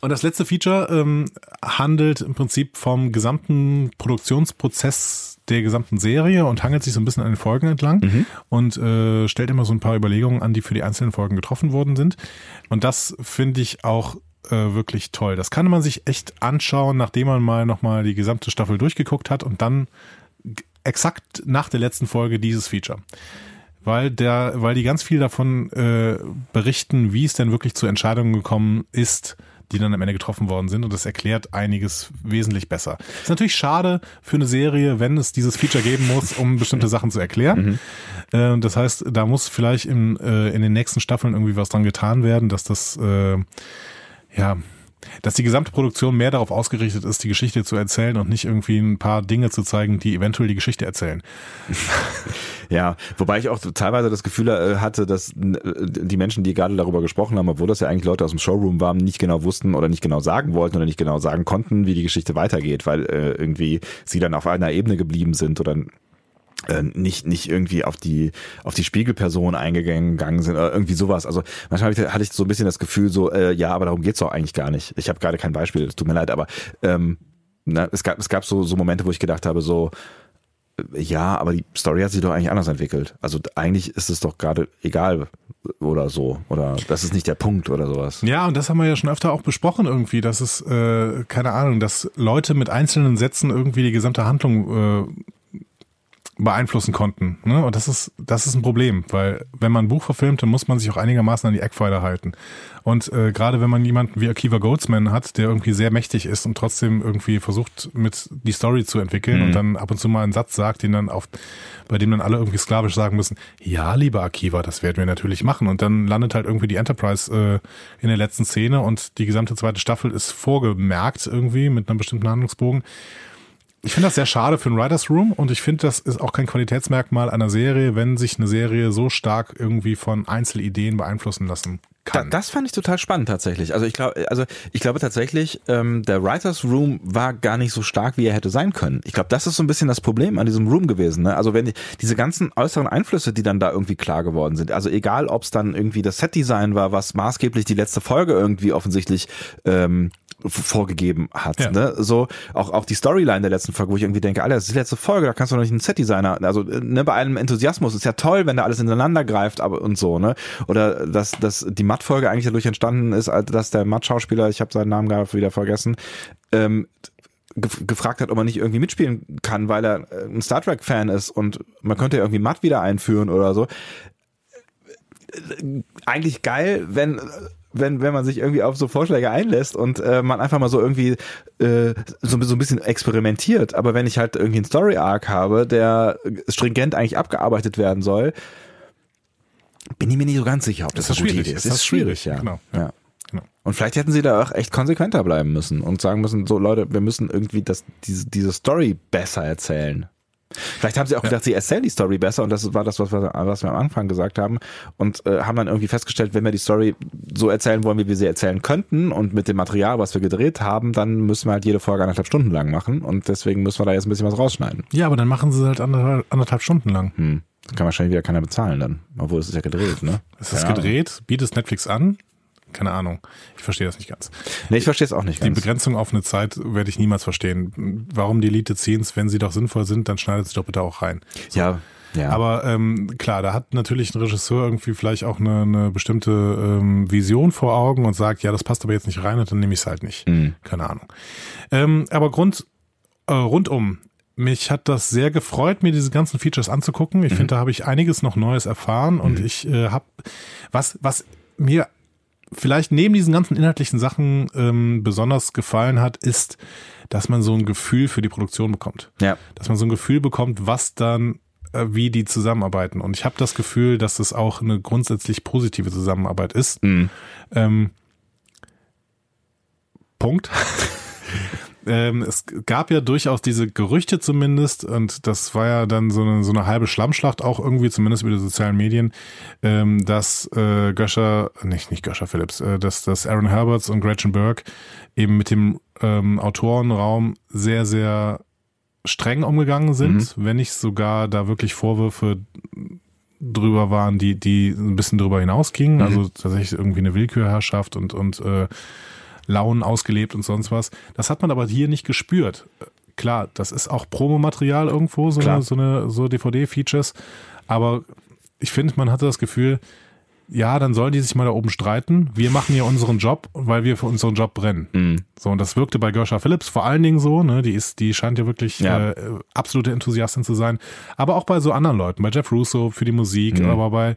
Und das letzte Feature ähm, handelt im Prinzip vom gesamten Produktionsprozess der gesamten Serie und hangelt sich so ein bisschen an den Folgen entlang und äh, stellt immer so ein paar Überlegungen an, die für die einzelnen Folgen getroffen worden sind. Und das finde ich auch äh, wirklich toll. Das kann man sich echt anschauen, nachdem man mal nochmal die gesamte Staffel durchgeguckt hat und dann exakt nach der letzten Folge dieses Feature weil der, weil die ganz viel davon äh, berichten, wie es denn wirklich zu Entscheidungen gekommen ist, die dann am Ende getroffen worden sind und das erklärt einiges wesentlich besser. Ist natürlich schade für eine Serie, wenn es dieses Feature geben muss, um bestimmte Sachen zu erklären. Äh, das heißt, da muss vielleicht in, äh, in den nächsten Staffeln irgendwie was dran getan werden, dass das äh, ja dass die gesamte Produktion mehr darauf ausgerichtet ist, die Geschichte zu erzählen und nicht irgendwie ein paar Dinge zu zeigen, die eventuell die Geschichte erzählen. Ja, wobei ich auch teilweise das Gefühl äh, hatte, dass äh, die Menschen, die gerade darüber gesprochen haben, obwohl das ja eigentlich Leute aus dem Showroom waren, nicht genau wussten oder nicht genau sagen wollten oder nicht genau sagen konnten, wie die Geschichte weitergeht, weil äh, irgendwie sie dann auf einer Ebene geblieben sind oder nicht nicht irgendwie auf die auf die Spiegelperson eingegangen sind oder irgendwie sowas. Also manchmal hatte ich- so ein bisschen das Gefühl so äh, ja, aber darum geht's doch eigentlich gar nicht. Ich habe gerade kein Beispiel, es tut mir leid, aber ähm, na, es gab es gab so so Momente, wo ich gedacht habe so äh, ja, aber die Story hat sich doch eigentlich anders entwickelt. Also eigentlich ist es doch gerade egal oder so oder das ist nicht der Punkt oder sowas. Ja, und das haben wir ja schon öfter auch besprochen irgendwie, dass es, äh, keine Ahnung, dass Leute mit einzelnen Sätzen irgendwie die gesamte Handlung äh, beeinflussen konnten. Ne? Und das ist, das ist ein Problem, weil wenn man ein Buch verfilmt, dann muss man sich auch einigermaßen an die Eckpfeiler halten. Und äh, gerade wenn man jemanden wie Akiva Goldsman hat, der irgendwie sehr mächtig ist und trotzdem irgendwie versucht, mit die Story zu entwickeln und dann ab und zu mal einen Satz sagt, den dann auf, bei dem dann alle irgendwie sklavisch sagen müssen, ja, lieber Akiva, das werden wir natürlich machen. Und dann landet halt irgendwie die Enterprise äh, in der letzten Szene und die gesamte zweite Staffel ist vorgemerkt irgendwie mit einem bestimmten Handlungsbogen. Ich finde das sehr schade für ein Writers Room und ich finde, das ist auch kein Qualitätsmerkmal einer Serie, wenn sich eine Serie so stark irgendwie von Einzelideen beeinflussen lassen Da, kann. das fand ich total spannend tatsächlich. Also ich glaube, also ich glaube tatsächlich, ähm, der Writers Room war gar nicht so stark, wie er hätte sein können. Ich glaube, das ist so ein bisschen das Problem an diesem Room gewesen. Ne? Also wenn die, diese ganzen äußeren Einflüsse, die dann da irgendwie klar geworden sind, also egal, ob es dann irgendwie das Setdesign war, was maßgeblich die letzte Folge irgendwie offensichtlich ähm, vorgegeben hat. Ja. Ne? So auch auch die Storyline der letzten Folge, wo ich irgendwie denke, Alter, das ist die letzte Folge, da kannst du doch nicht einen Setdesigner. Also äh, ne, bei allem Enthusiasmus ist ja toll, wenn da alles ineinander greift, aber und so ne. Oder dass dass die Matt-Folge eigentlich dadurch entstanden ist, dass der Matt-Schauspieler, ich habe seinen Namen gerade wieder vergessen, ähm, gef- gefragt hat, ob er nicht irgendwie mitspielen kann, weil er äh, ein Star Trek Fan ist und man könnte ja irgendwie Matt wieder einführen oder so. Äh, Eigentlich geil, wenn wenn wenn man sich irgendwie auf so Vorschläge einlässt und äh, man einfach mal so irgendwie äh, so, so ein bisschen experimentiert, aber wenn ich halt irgendwie einen Story Arc habe, der stringent eigentlich abgearbeitet werden soll, bin ich mir nicht so ganz sicher, ob das, Ist das eine gute? Idee Ist das schwierig? ja. Genau, ja. ja. Genau. Und vielleicht hätten sie da auch echt konsequenter bleiben müssen und sagen müssen, so Leute, wir müssen irgendwie das, diese, diese Story besser erzählen. Vielleicht haben sie auch gedacht, sie erzählen die Story besser und das war das, was wir, was wir am Anfang gesagt haben und äh, haben dann irgendwie festgestellt, wenn wir die Story so erzählen wollen, wie wir sie erzählen könnten und mit dem Material, was wir gedreht haben, dann müssen wir halt jede Folge anderthalb Stunden lang machen und deswegen müssen wir da jetzt ein bisschen was rausschneiden. Ja, aber dann machen sie es halt anderthalb, anderthalb Stunden lang. Hm. Das kann wahrscheinlich wieder keiner bezahlen dann, obwohl es ist ja gedreht, ne? Es ist Keine gedreht, bietet Netflix an. Keine Ahnung. Ich verstehe das nicht ganz. Nee, ich verstehe es auch nicht Die ganz. Begrenzung auf eine Zeit werde ich niemals verstehen. Warum Deleted Scenes, wenn sie doch sinnvoll sind, dann schneidet sie doch bitte auch rein. Ja, ja. Aber ähm, klar, da hat natürlich ein Regisseur irgendwie vielleicht auch eine, eine bestimmte ähm, Vision vor Augen und sagt, ja, das passt aber jetzt nicht rein und dann nehme ich es halt nicht. Mhm. Keine Ahnung. Ähm, aber Grund, äh, rundum, mich hat das sehr gefreut, mir diese ganzen Features anzugucken. Ich finde, da habe ich einiges noch Neues erfahren und ich äh, habe was, was mir vielleicht neben diesen ganzen inhaltlichen Sachen ähm, besonders gefallen hat, ist, dass man so ein Gefühl für die Produktion bekommt ja. dass man so ein Gefühl bekommt, was dann, äh, wie die zusammenarbeiten. Und ich habe das Gefühl, dass es auch eine grundsätzlich positive Zusammenarbeit ist. Mhm. Ähm, Punkt. Ähm, es gab ja durchaus diese Gerüchte zumindest, und das war ja dann so eine, so eine halbe Schlammschlacht auch irgendwie, zumindest über die sozialen Medien, ähm, dass äh, Göscher, nicht, nicht Göscher Phillips, äh, dass, dass Aaron Herberts und Gretchen Burke eben mit dem ähm, Autorenraum sehr, sehr streng umgegangen sind, wenn nicht sogar da wirklich Vorwürfe drüber waren, die, die ein bisschen drüber hinausgingen. Also tatsächlich irgendwie eine Willkürherrschaft und, und äh, Launen ausgelebt und sonst was. Das hat man aber hier nicht gespürt. Klar, das ist auch Promomaterial irgendwo, so Klar. eine, so eine so DVD-Features. Aber ich finde, man hatte das Gefühl, ja, dann sollen die sich mal da oben streiten. Wir machen hier unseren Job, weil wir für unseren Job brennen. Mhm. So, und das wirkte bei Gersha Phillips vor allen Dingen so, ne? Die ist, die scheint ja wirklich Ja. Äh, absolute Enthusiastin zu sein. Aber auch bei so anderen Leuten, bei Jeff Russo für die Musik, Mhm. aber bei,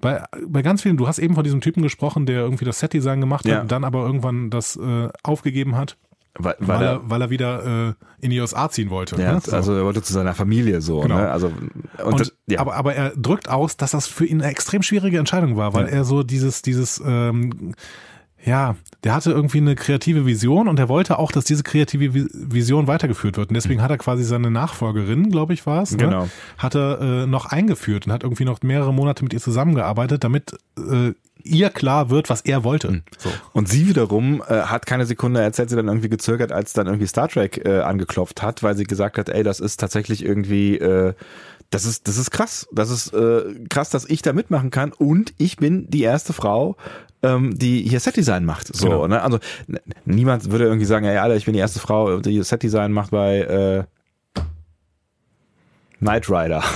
bei, bei ganz vielen, du hast eben von diesem Typen gesprochen, der irgendwie das Setdesign gemacht Ja. hat und dann aber irgendwann das äh, aufgegeben hat, Weil, weil, weil er, weil er wieder äh, in die USA ziehen wollte. ja, ne? So. also er wollte zu seiner Familie so, Genau. ne? Also und, Und, das, ja. aber, aber er drückt aus, dass das für ihn eine extrem schwierige Entscheidung war, weil Ja. er so dieses, dieses, ähm, ja, der hatte irgendwie eine kreative Vision und er wollte auch, dass diese kreative Vi- Vision weitergeführt wird. Und deswegen hat er quasi seine Nachfolgerin, glaube ich, war es, ne? Genau. hat er äh, noch eingeführt und hat irgendwie noch mehrere Monate mit ihr zusammengearbeitet, damit äh, ihr klar wird, was er wollte. So. Und sie wiederum äh, hat keine Sekunde erzählt, sie dann irgendwie gezögert, als dann irgendwie Star Trek äh, angeklopft hat, weil sie gesagt hat, ey, das ist tatsächlich irgendwie, äh, das ist, das ist krass. Das ist äh, krass, dass ich da mitmachen kann und ich bin die erste Frau, ähm, die hier Setdesign macht. So, Genau. ne? Also niemand würde irgendwie sagen, ey, Alter, ich bin die erste Frau, die Setdesign macht bei äh, Knight Rider.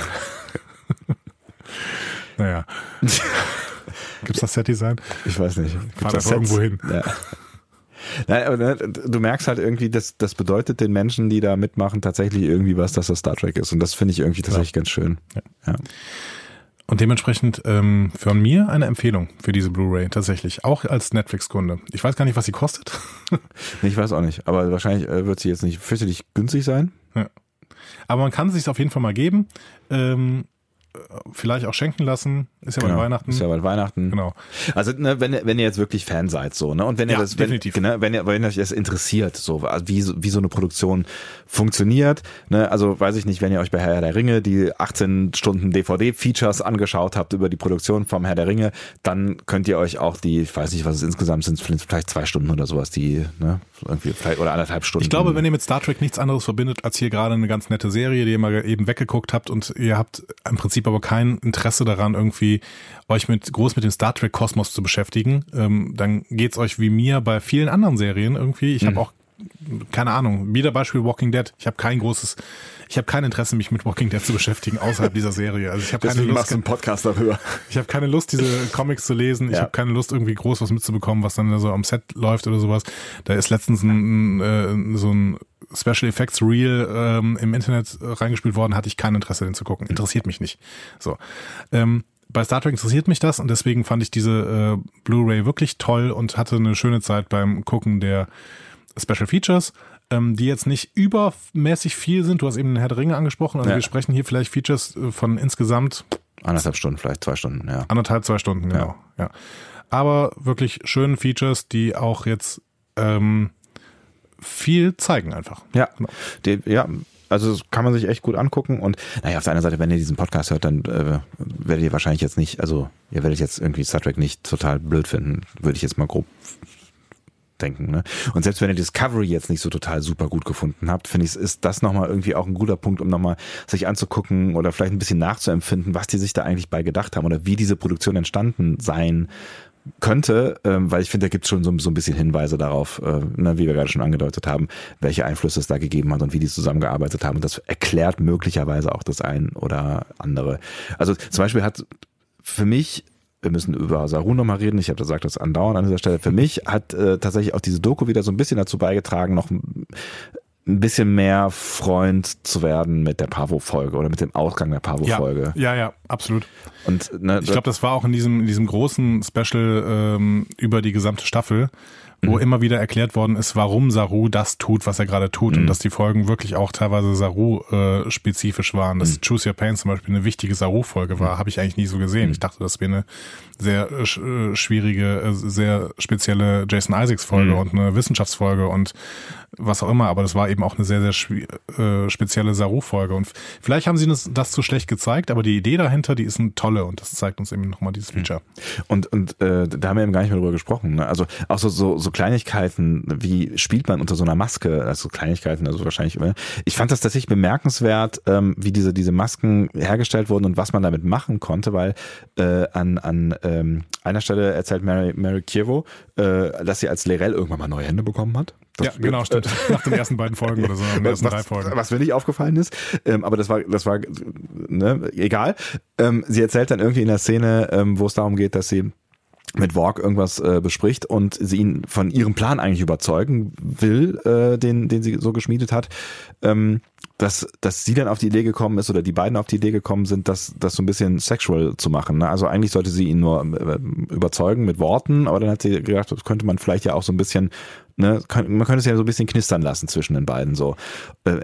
Naja. Gibt's das Set-Design? Ich weiß nicht. Fahr Sets? irgendwo hin. Ja. Nein, aber ne, du merkst halt irgendwie, das, das bedeutet den Menschen, die da mitmachen, tatsächlich irgendwie was, dass das Star Trek ist. Und das finde ich irgendwie tatsächlich ganz schön. Ja. Und dementsprechend ähm, von mir eine Empfehlung für diese Blu-ray tatsächlich, auch als Netflix-Kunde. Ich weiß gar nicht, was sie kostet. Ich weiß auch nicht, aber wahrscheinlich äh, wird sie jetzt nicht fürchterlich günstig sein. Aber man kann es sich auf jeden Fall mal geben. Ähm, äh, vielleicht auch schenken lassen. Ist ja Genau. bei Weihnachten. Ist ja bald Weihnachten. Genau. Also ne, wenn, ihr- wenn ihr jetzt wirklich Fan seid, so, ne? Und wenn ihr Ja, das, wenn, definitiv. Ne, wenn ihr, wenn euch das interessiert, so, also wie, so- wie so eine Produktion funktioniert, ne? Also weiß ich nicht, wenn ihr euch bei Herr der Ringe die 18 Stunden DVD-Features angeschaut habt über die Produktion vom Herr der Ringe, dann könnt ihr euch auch die, ich weiß nicht, was es insgesamt sind, vielleicht zwei Stunden oder sowas, die, ne, irgendwie, vielleicht, oder anderthalb Stunden. Ich glaube, wenn ihr mit Star Trek nichts anderes verbindet, als hier gerade eine ganz nette Serie, die ihr mal eben weggeguckt habt und ihr habt im Prinzip aber kein Interesse daran, irgendwie euch mit groß mit dem Star Trek Kosmos zu beschäftigen, ähm, dann geht's euch wie mir bei vielen anderen Serien irgendwie. Ich habe auch keine Ahnung, wieder Beispiel Walking Dead. Ich habe kein großes, ich habe kein Interesse, mich mit Walking Dead zu beschäftigen außerhalb dieser Serie. Also ich habe keine Lust, machst einen Podcast darüber. ich habe keine Lust, diese Comics zu lesen. Ich Ja. habe keine Lust, irgendwie groß was mitzubekommen, was dann da so am Set läuft oder sowas. Da ist letztens ein, äh, so ein Special Effects Reel ähm, im Internet reingespielt worden, hatte ich kein Interesse, den zu gucken. Interessiert mich nicht. So. Ähm, bei Star Trek interessiert mich das und deswegen fand ich diese äh, Blu-ray wirklich toll und hatte eine schöne Zeit beim Gucken der Special Features, ähm, die jetzt nicht übermäßig viel sind. Du hast eben den Herr der Ringe angesprochen. Also Ja. wir sprechen hier vielleicht Features äh, von insgesamt Anderthalb Stunden, vielleicht zwei Stunden, ja. Anderthalb, zwei Stunden, genau. Ja. Aber wirklich schönen Features, die auch jetzt ähm, viel zeigen einfach. Ja, Genau. die, ja. Also das kann man sich echt gut angucken und naja, auf der anderen Seite, wenn ihr diesen Podcast hört, dann äh, werdet ihr wahrscheinlich jetzt nicht, also ihr werdet jetzt irgendwie Star Trek nicht total blöd finden, würde ich jetzt mal grob denken. Ne? Und selbst wenn ihr Discovery jetzt nicht so total super gut gefunden habt, finde ich, ist das nochmal irgendwie auch ein guter Punkt, um nochmal sich anzugucken oder vielleicht ein bisschen nachzuempfinden, was die sich da eigentlich bei gedacht haben oder wie diese Produktion entstanden sein könnte, ähm, weil ich finde, da gibt es schon so, so ein bisschen Hinweise darauf, äh, ne, wie wir gerade schon angedeutet haben, welche Einflüsse es da gegeben hat und wie die zusammengearbeitet haben. Und das erklärt möglicherweise auch das ein oder andere. Also zum Beispiel hat für mich wir müssen über Saru nochmal reden. Ich habe gesagt, das andauernd an dieser Stelle. Für mich hat äh, tatsächlich auch diese Doku wieder so ein bisschen dazu beigetragen, noch ein bisschen mehr Freund zu werden mit der Pavo-Folge oder mit dem Ausgang der Pavo-Folge. Ja, ja, ja, absolut. Und ne, Ich glaube, das war auch in diesem, in diesem großen Special ähm, über die gesamte Staffel, wo immer wieder erklärt worden ist, warum Saru das tut, was er gerade tut und dass die Folgen wirklich auch teilweise Saru-spezifisch waren. Dass Choose Your Pain zum Beispiel eine wichtige Saru-Folge war, habe ich eigentlich nie so gesehen. Ich dachte, das wäre eine sehr äh, äh, schwierige, äh, sehr spezielle Jason Isaacs-Folge und eine Wissenschaftsfolge und was auch immer, aber das war eben auch eine sehr, sehr äh, spezielle Saru-Folge. Und vielleicht haben sie das, das zu schlecht gezeigt, aber die Idee dahinter, die ist eine tolle und das zeigt uns eben nochmal dieses Feature. Und, und äh, da haben wir eben gar nicht mehr drüber gesprochen. Ne? Also auch so, so, so Kleinigkeiten, wie spielt man unter so einer Maske, also Kleinigkeiten, also wahrscheinlich, ne? ich fand das tatsächlich bemerkenswert, ähm, wie diese, diese Masken hergestellt wurden und was man damit machen konnte, weil äh, an, an ähm, einer Stelle erzählt Mary, Mary Kievo, äh, dass sie als Lerell irgendwann mal neue Hände bekommen hat. Das- ja, genau, stimmt. Nach den ersten beiden Folgen oder so, nach den ersten drei was, Folgen. was mir nicht aufgefallen ist, ähm, aber das war, das war, ne, egal. Ähm, sie erzählt dann irgendwie in der Szene, ähm, wo es darum geht, dass sie mit Walk irgendwas äh, bespricht und sie ihn von ihrem Plan eigentlich überzeugen will, äh, den, den sie so geschmiedet hat, ähm, dass, dass sie dann auf die Idee gekommen ist oder die beiden auf die Idee gekommen sind, das, das so ein bisschen sexual zu machen. Ne? Also eigentlich sollte sie ihn nur äh, überzeugen mit Worten, aber dann hat sie gedacht, das könnte man vielleicht ja auch so ein bisschen, ne, kann, man könnte es ja so ein bisschen knistern lassen zwischen den beiden so. Äh,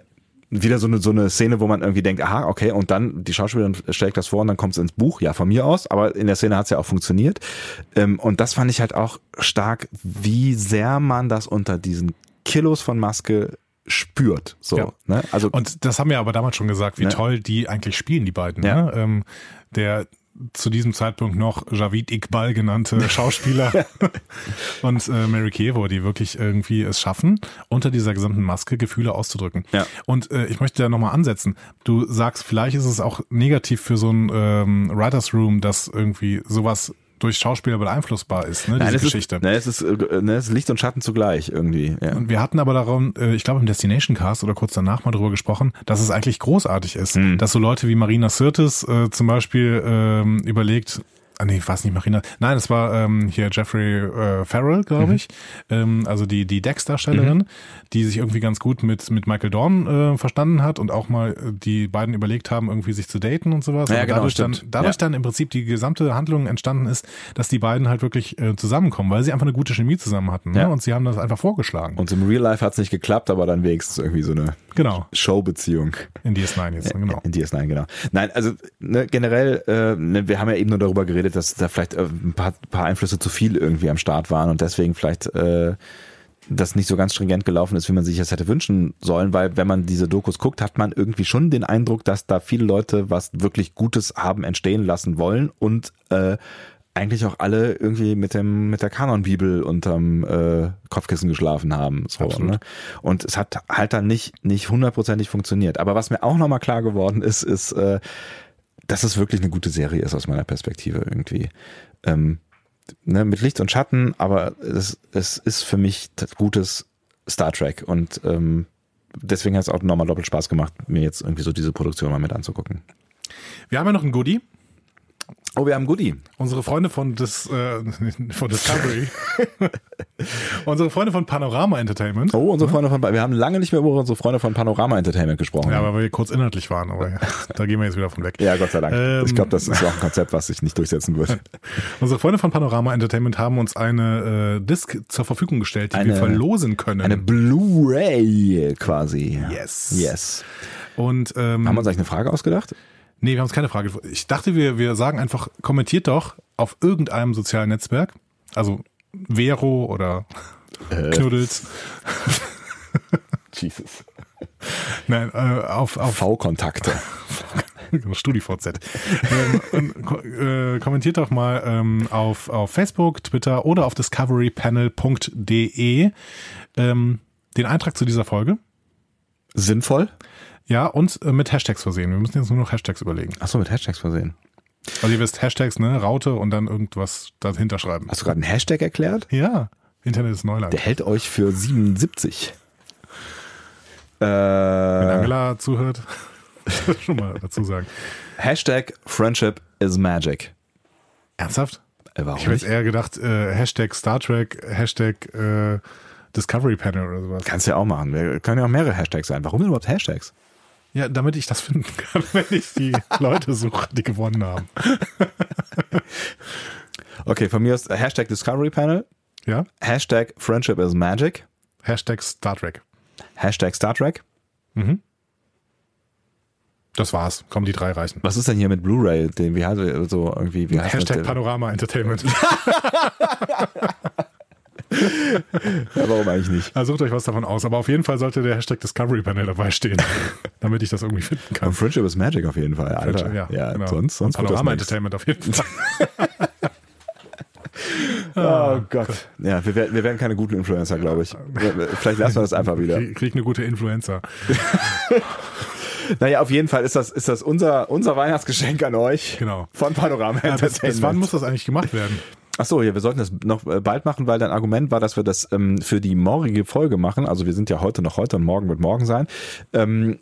wieder so eine, so eine Szene, wo man irgendwie denkt, aha, okay, und dann die Schauspielerin stellt das vor und dann kommt es ins Buch, ja, von mir aus, aber in der Szene hat es ja auch funktioniert. Ähm, und das fand ich halt auch stark, wie sehr man das unter diesen Kilos von Maske spürt. So, Ja. ne? Also Und das haben wir aber damals schon gesagt, wie Ne? toll die eigentlich spielen, die beiden. Ja. Ne? Ähm, der zu diesem Zeitpunkt noch Javid Iqbal genannte Schauspieler und äh, Mary Kievo, die wirklich irgendwie es schaffen, unter dieser gesamten Maske Gefühle auszudrücken. Ja. Und äh, ich möchte da nochmal ansetzen. Du sagst, vielleicht ist es auch negativ für so ein ähm, Writers Room, dass irgendwie sowas durch Schauspieler beeinflussbar ist, ne, diese nein, es Geschichte. ist, ne, es ist, äh, ne, es ist Licht und Schatten zugleich irgendwie. Ja. Und wir hatten aber darum, äh, ich glaube im Destination Cast oder kurz danach mal drüber gesprochen, dass es eigentlich großartig ist, Hm. dass so Leute wie Marina Sirtis äh, zum Beispiel ähm, überlegt, ah nee, war es nicht Marina, nein, es war ähm, hier Jeffrey äh, Farrell, Mhm. glaube ich, ähm, also die die Dex-Darstellerin, die sich irgendwie ganz gut mit mit Michael Dorn äh, verstanden hat und auch mal äh, die beiden überlegt haben, irgendwie sich zu daten und sowas. Ja, Aber genau, dadurch dann, stimmt. dadurch Ja. dann im Prinzip die gesamte Handlung entstanden ist, dass die beiden halt wirklich äh, zusammenkommen, weil sie einfach eine gute Chemie zusammen hatten. Ne? Ja. Und sie haben das einfach vorgeschlagen. Und im Real Life hat es nicht geklappt, aber dann wenigstens irgendwie so eine Genau, Showbeziehung. in DS9 jetzt, genau. In DS9, genau. Nein, also ne, generell, äh, ne, wir haben ja eben nur darüber geredet, dass da vielleicht äh, ein paar, paar Einflüsse zu viel irgendwie am Start waren und deswegen vielleicht äh, das nicht so ganz stringent gelaufen ist, wie man sich das hätte wünschen sollen, weil wenn man diese Dokus guckt, hat man irgendwie schon den Eindruck, dass da viele Leute was wirklich Gutes haben entstehen lassen wollen und äh, eigentlich auch alle irgendwie mit dem mit der Kanonbibel unterm äh, Kopfkissen geschlafen haben. So, ne? Und es hat halt dann nicht nicht hundertprozentig funktioniert. Aber was mir auch nochmal klar geworden ist, ist, äh, dass es wirklich eine gute Serie ist aus meiner Perspektive irgendwie. Ähm, ne, mit Licht und Schatten, aber es, es ist für mich gutes Star Trek und ähm, deswegen hat es auch nochmal doppelt Spaß gemacht, mir jetzt irgendwie so diese Produktion mal mit anzugucken. Wir haben ja noch ein Goodie. Oh, wir haben Goodie. Unsere Freunde von, Dis, äh, von Discovery. unsere Freunde von Panorama Entertainment. Oh, unsere Freunde von, wir haben lange nicht mehr über unsere Freunde von Panorama Entertainment gesprochen. Ja, weil wir kurz inhaltlich waren, aber ja, da gehen wir jetzt wieder von weg. Ja, Gott sei Dank. Ähm, ich glaube, das ist auch ein Konzept, was sich nicht durchsetzen wird. Unsere Freunde von Panorama Entertainment haben uns eine äh, Disc zur Verfügung gestellt, die Eine- wir verlosen können. Eine Blu-ray quasi. Yes. Yes. Und ähm, Haben wir uns eigentlich eine Frage ausgedacht? Nee, wir haben uns keine Frage. Ich dachte, wir, wir sagen einfach, kommentiert doch auf irgendeinem sozialen Netzwerk, also Vero oder Äh. Knuddels, Jesus. Nein, äh, auf, auf V-Kontakte. StudiVZ. ähm, äh, kommentiert doch mal ähm, auf, auf Facebook, Twitter oder auf discoverypanel.de ähm, den Eintrag zu dieser Folge. Sinnvoll? Ja, und äh, mit Hashtags versehen. Wir müssen jetzt nur noch Hashtags überlegen. Achso, mit Hashtags versehen. Also ihr wisst, Hashtags, ne, Raute und dann irgendwas dahinter schreiben. Hast du gerade einen Hashtag erklärt? Ja, Internet ist Neuland. Der hält euch für 77. Äh, Wenn Angela zuhört, schon mal dazu sagen. Hashtag Friendship is Magic. Ernsthaft? Äh, warum Ich habe jetzt eher gedacht, äh, Hashtag Star Trek, Hashtag äh, Discovery Panel oder sowas. Kannst du ja auch machen. Wir können ja auch mehrere Hashtags sein. Warum denn überhaupt Hashtags? Ja, damit ich das finden kann, wenn ich die Leute suche, die gewonnen haben. Okay, von mir ist Hashtag Discovery Panel, Ja? Hashtag Friendship is Magic, Hashtag Star Trek. Hashtag Star Trek. Das war's. Kommen die drei reichen. Was ist denn hier mit Blu-ray? Den, wie heißt so irgendwie, wie heißt Hashtag? Panorama Entertainment. Ja, warum eigentlich nicht? Also sucht euch was davon aus. Aber auf jeden Fall sollte der Hashtag Discovery Panel dabei stehen, damit ich das irgendwie finden kann. Und Friendship is Magic auf jeden Fall, Alter. Ja, ja genau. sonst, sonst Panorama. Entertainment auf jeden Fall. Oh Gott. Ja, wir werden, wir werden keine guten Influencer, glaube ich. Vielleicht lassen wir das einfach wieder. Krieg, eine gute Influencer. Naja, auf jeden Fall ist das, ist das unser, unser Weihnachtsgeschenk an euch. Genau. Von Panorama Ja, bis, Entertainment. bis wann muss das eigentlich gemacht werden? Ach so, ja, wir sollten das noch äh, bald machen, weil dein Argument war, dass wir das ähm, für die morgige Folge machen. Also wir sind ja heute noch heute und morgen wird morgen sein. Ähm,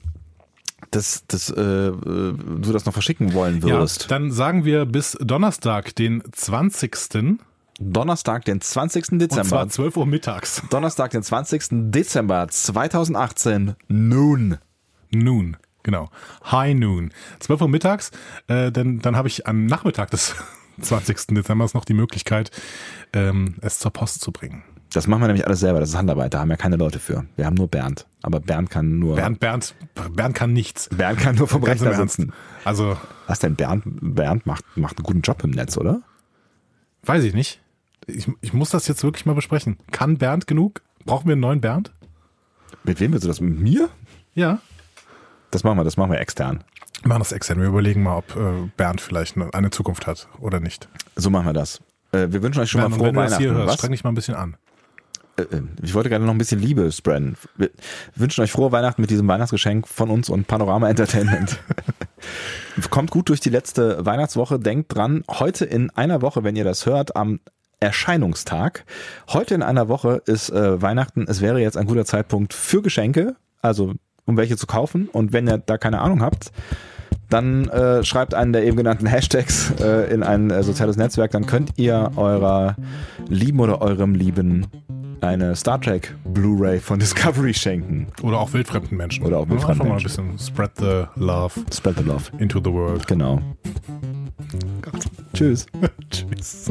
dass, dass äh, äh, du das noch verschicken wollen würdest. Ja, dann sagen wir bis Donnerstag, den 20. Donnerstag, den 20. Und Dezember. zwar 12 Uhr mittags. Donnerstag, den 20. Dezember 2018, nun. Noon, genau. High Noon. 12 Uhr mittags, äh, denn dann habe ich am Nachmittag des 20. Dezember noch die Möglichkeit, ähm, es zur Post zu bringen. Das machen wir nämlich alles selber. Das ist Handarbeit. Da haben wir keine Leute für. Wir haben nur Bernd. Aber Bernd kann nur. Bernd, Bernd, Bernd kann nichts. Bernd kann nur vom Ganz Rechner sitzen. Also, Was denn? Bernd, Bernd macht, macht einen guten Job im Netz, oder? weiß ich nicht. Ich, ich muss das jetzt wirklich mal besprechen. Kann Bernd genug? Brauchen wir einen neuen Bernd? Mit wem willst du das? Mit mir? Ja. Das machen wir, das machen wir extern. Wir machen das extern. Wir überlegen mal, ob äh, Bernd vielleicht eine, eine Zukunft hat oder nicht. So machen wir das. Äh, wir wünschen euch schon Bernd, mal frohe wenn du das Weihnachten. hier hörst, streng dich mal ein bisschen an. Äh, Ich wollte gerade noch ein bisschen Liebe spreaden. Wir wünschen euch frohe Weihnachten mit diesem Weihnachtsgeschenk von uns und Panorama Entertainment. Kommt gut durch die letzte Weihnachtswoche. Denkt dran, heute in einer Woche, wenn ihr das hört, am Erscheinungstag. Heute in einer Woche ist äh, Weihnachten. Es wäre jetzt ein guter Zeitpunkt für Geschenke, also um welche zu kaufen. Und wenn ihr da keine Ahnung habt, dann äh, schreibt einen der eben genannten Hashtags äh, in ein äh, soziales Netzwerk. Dann könnt ihr eurer Lieben oder eurem Lieben eine Star Trek Blu-ray von Discovery schenken. Oder auch wildfremden Menschen. Oder auch wildfremden Einfach mal ein Menschen. bisschen spread the love Spread the love. into the world. Genau. Tschüss. Tschüss.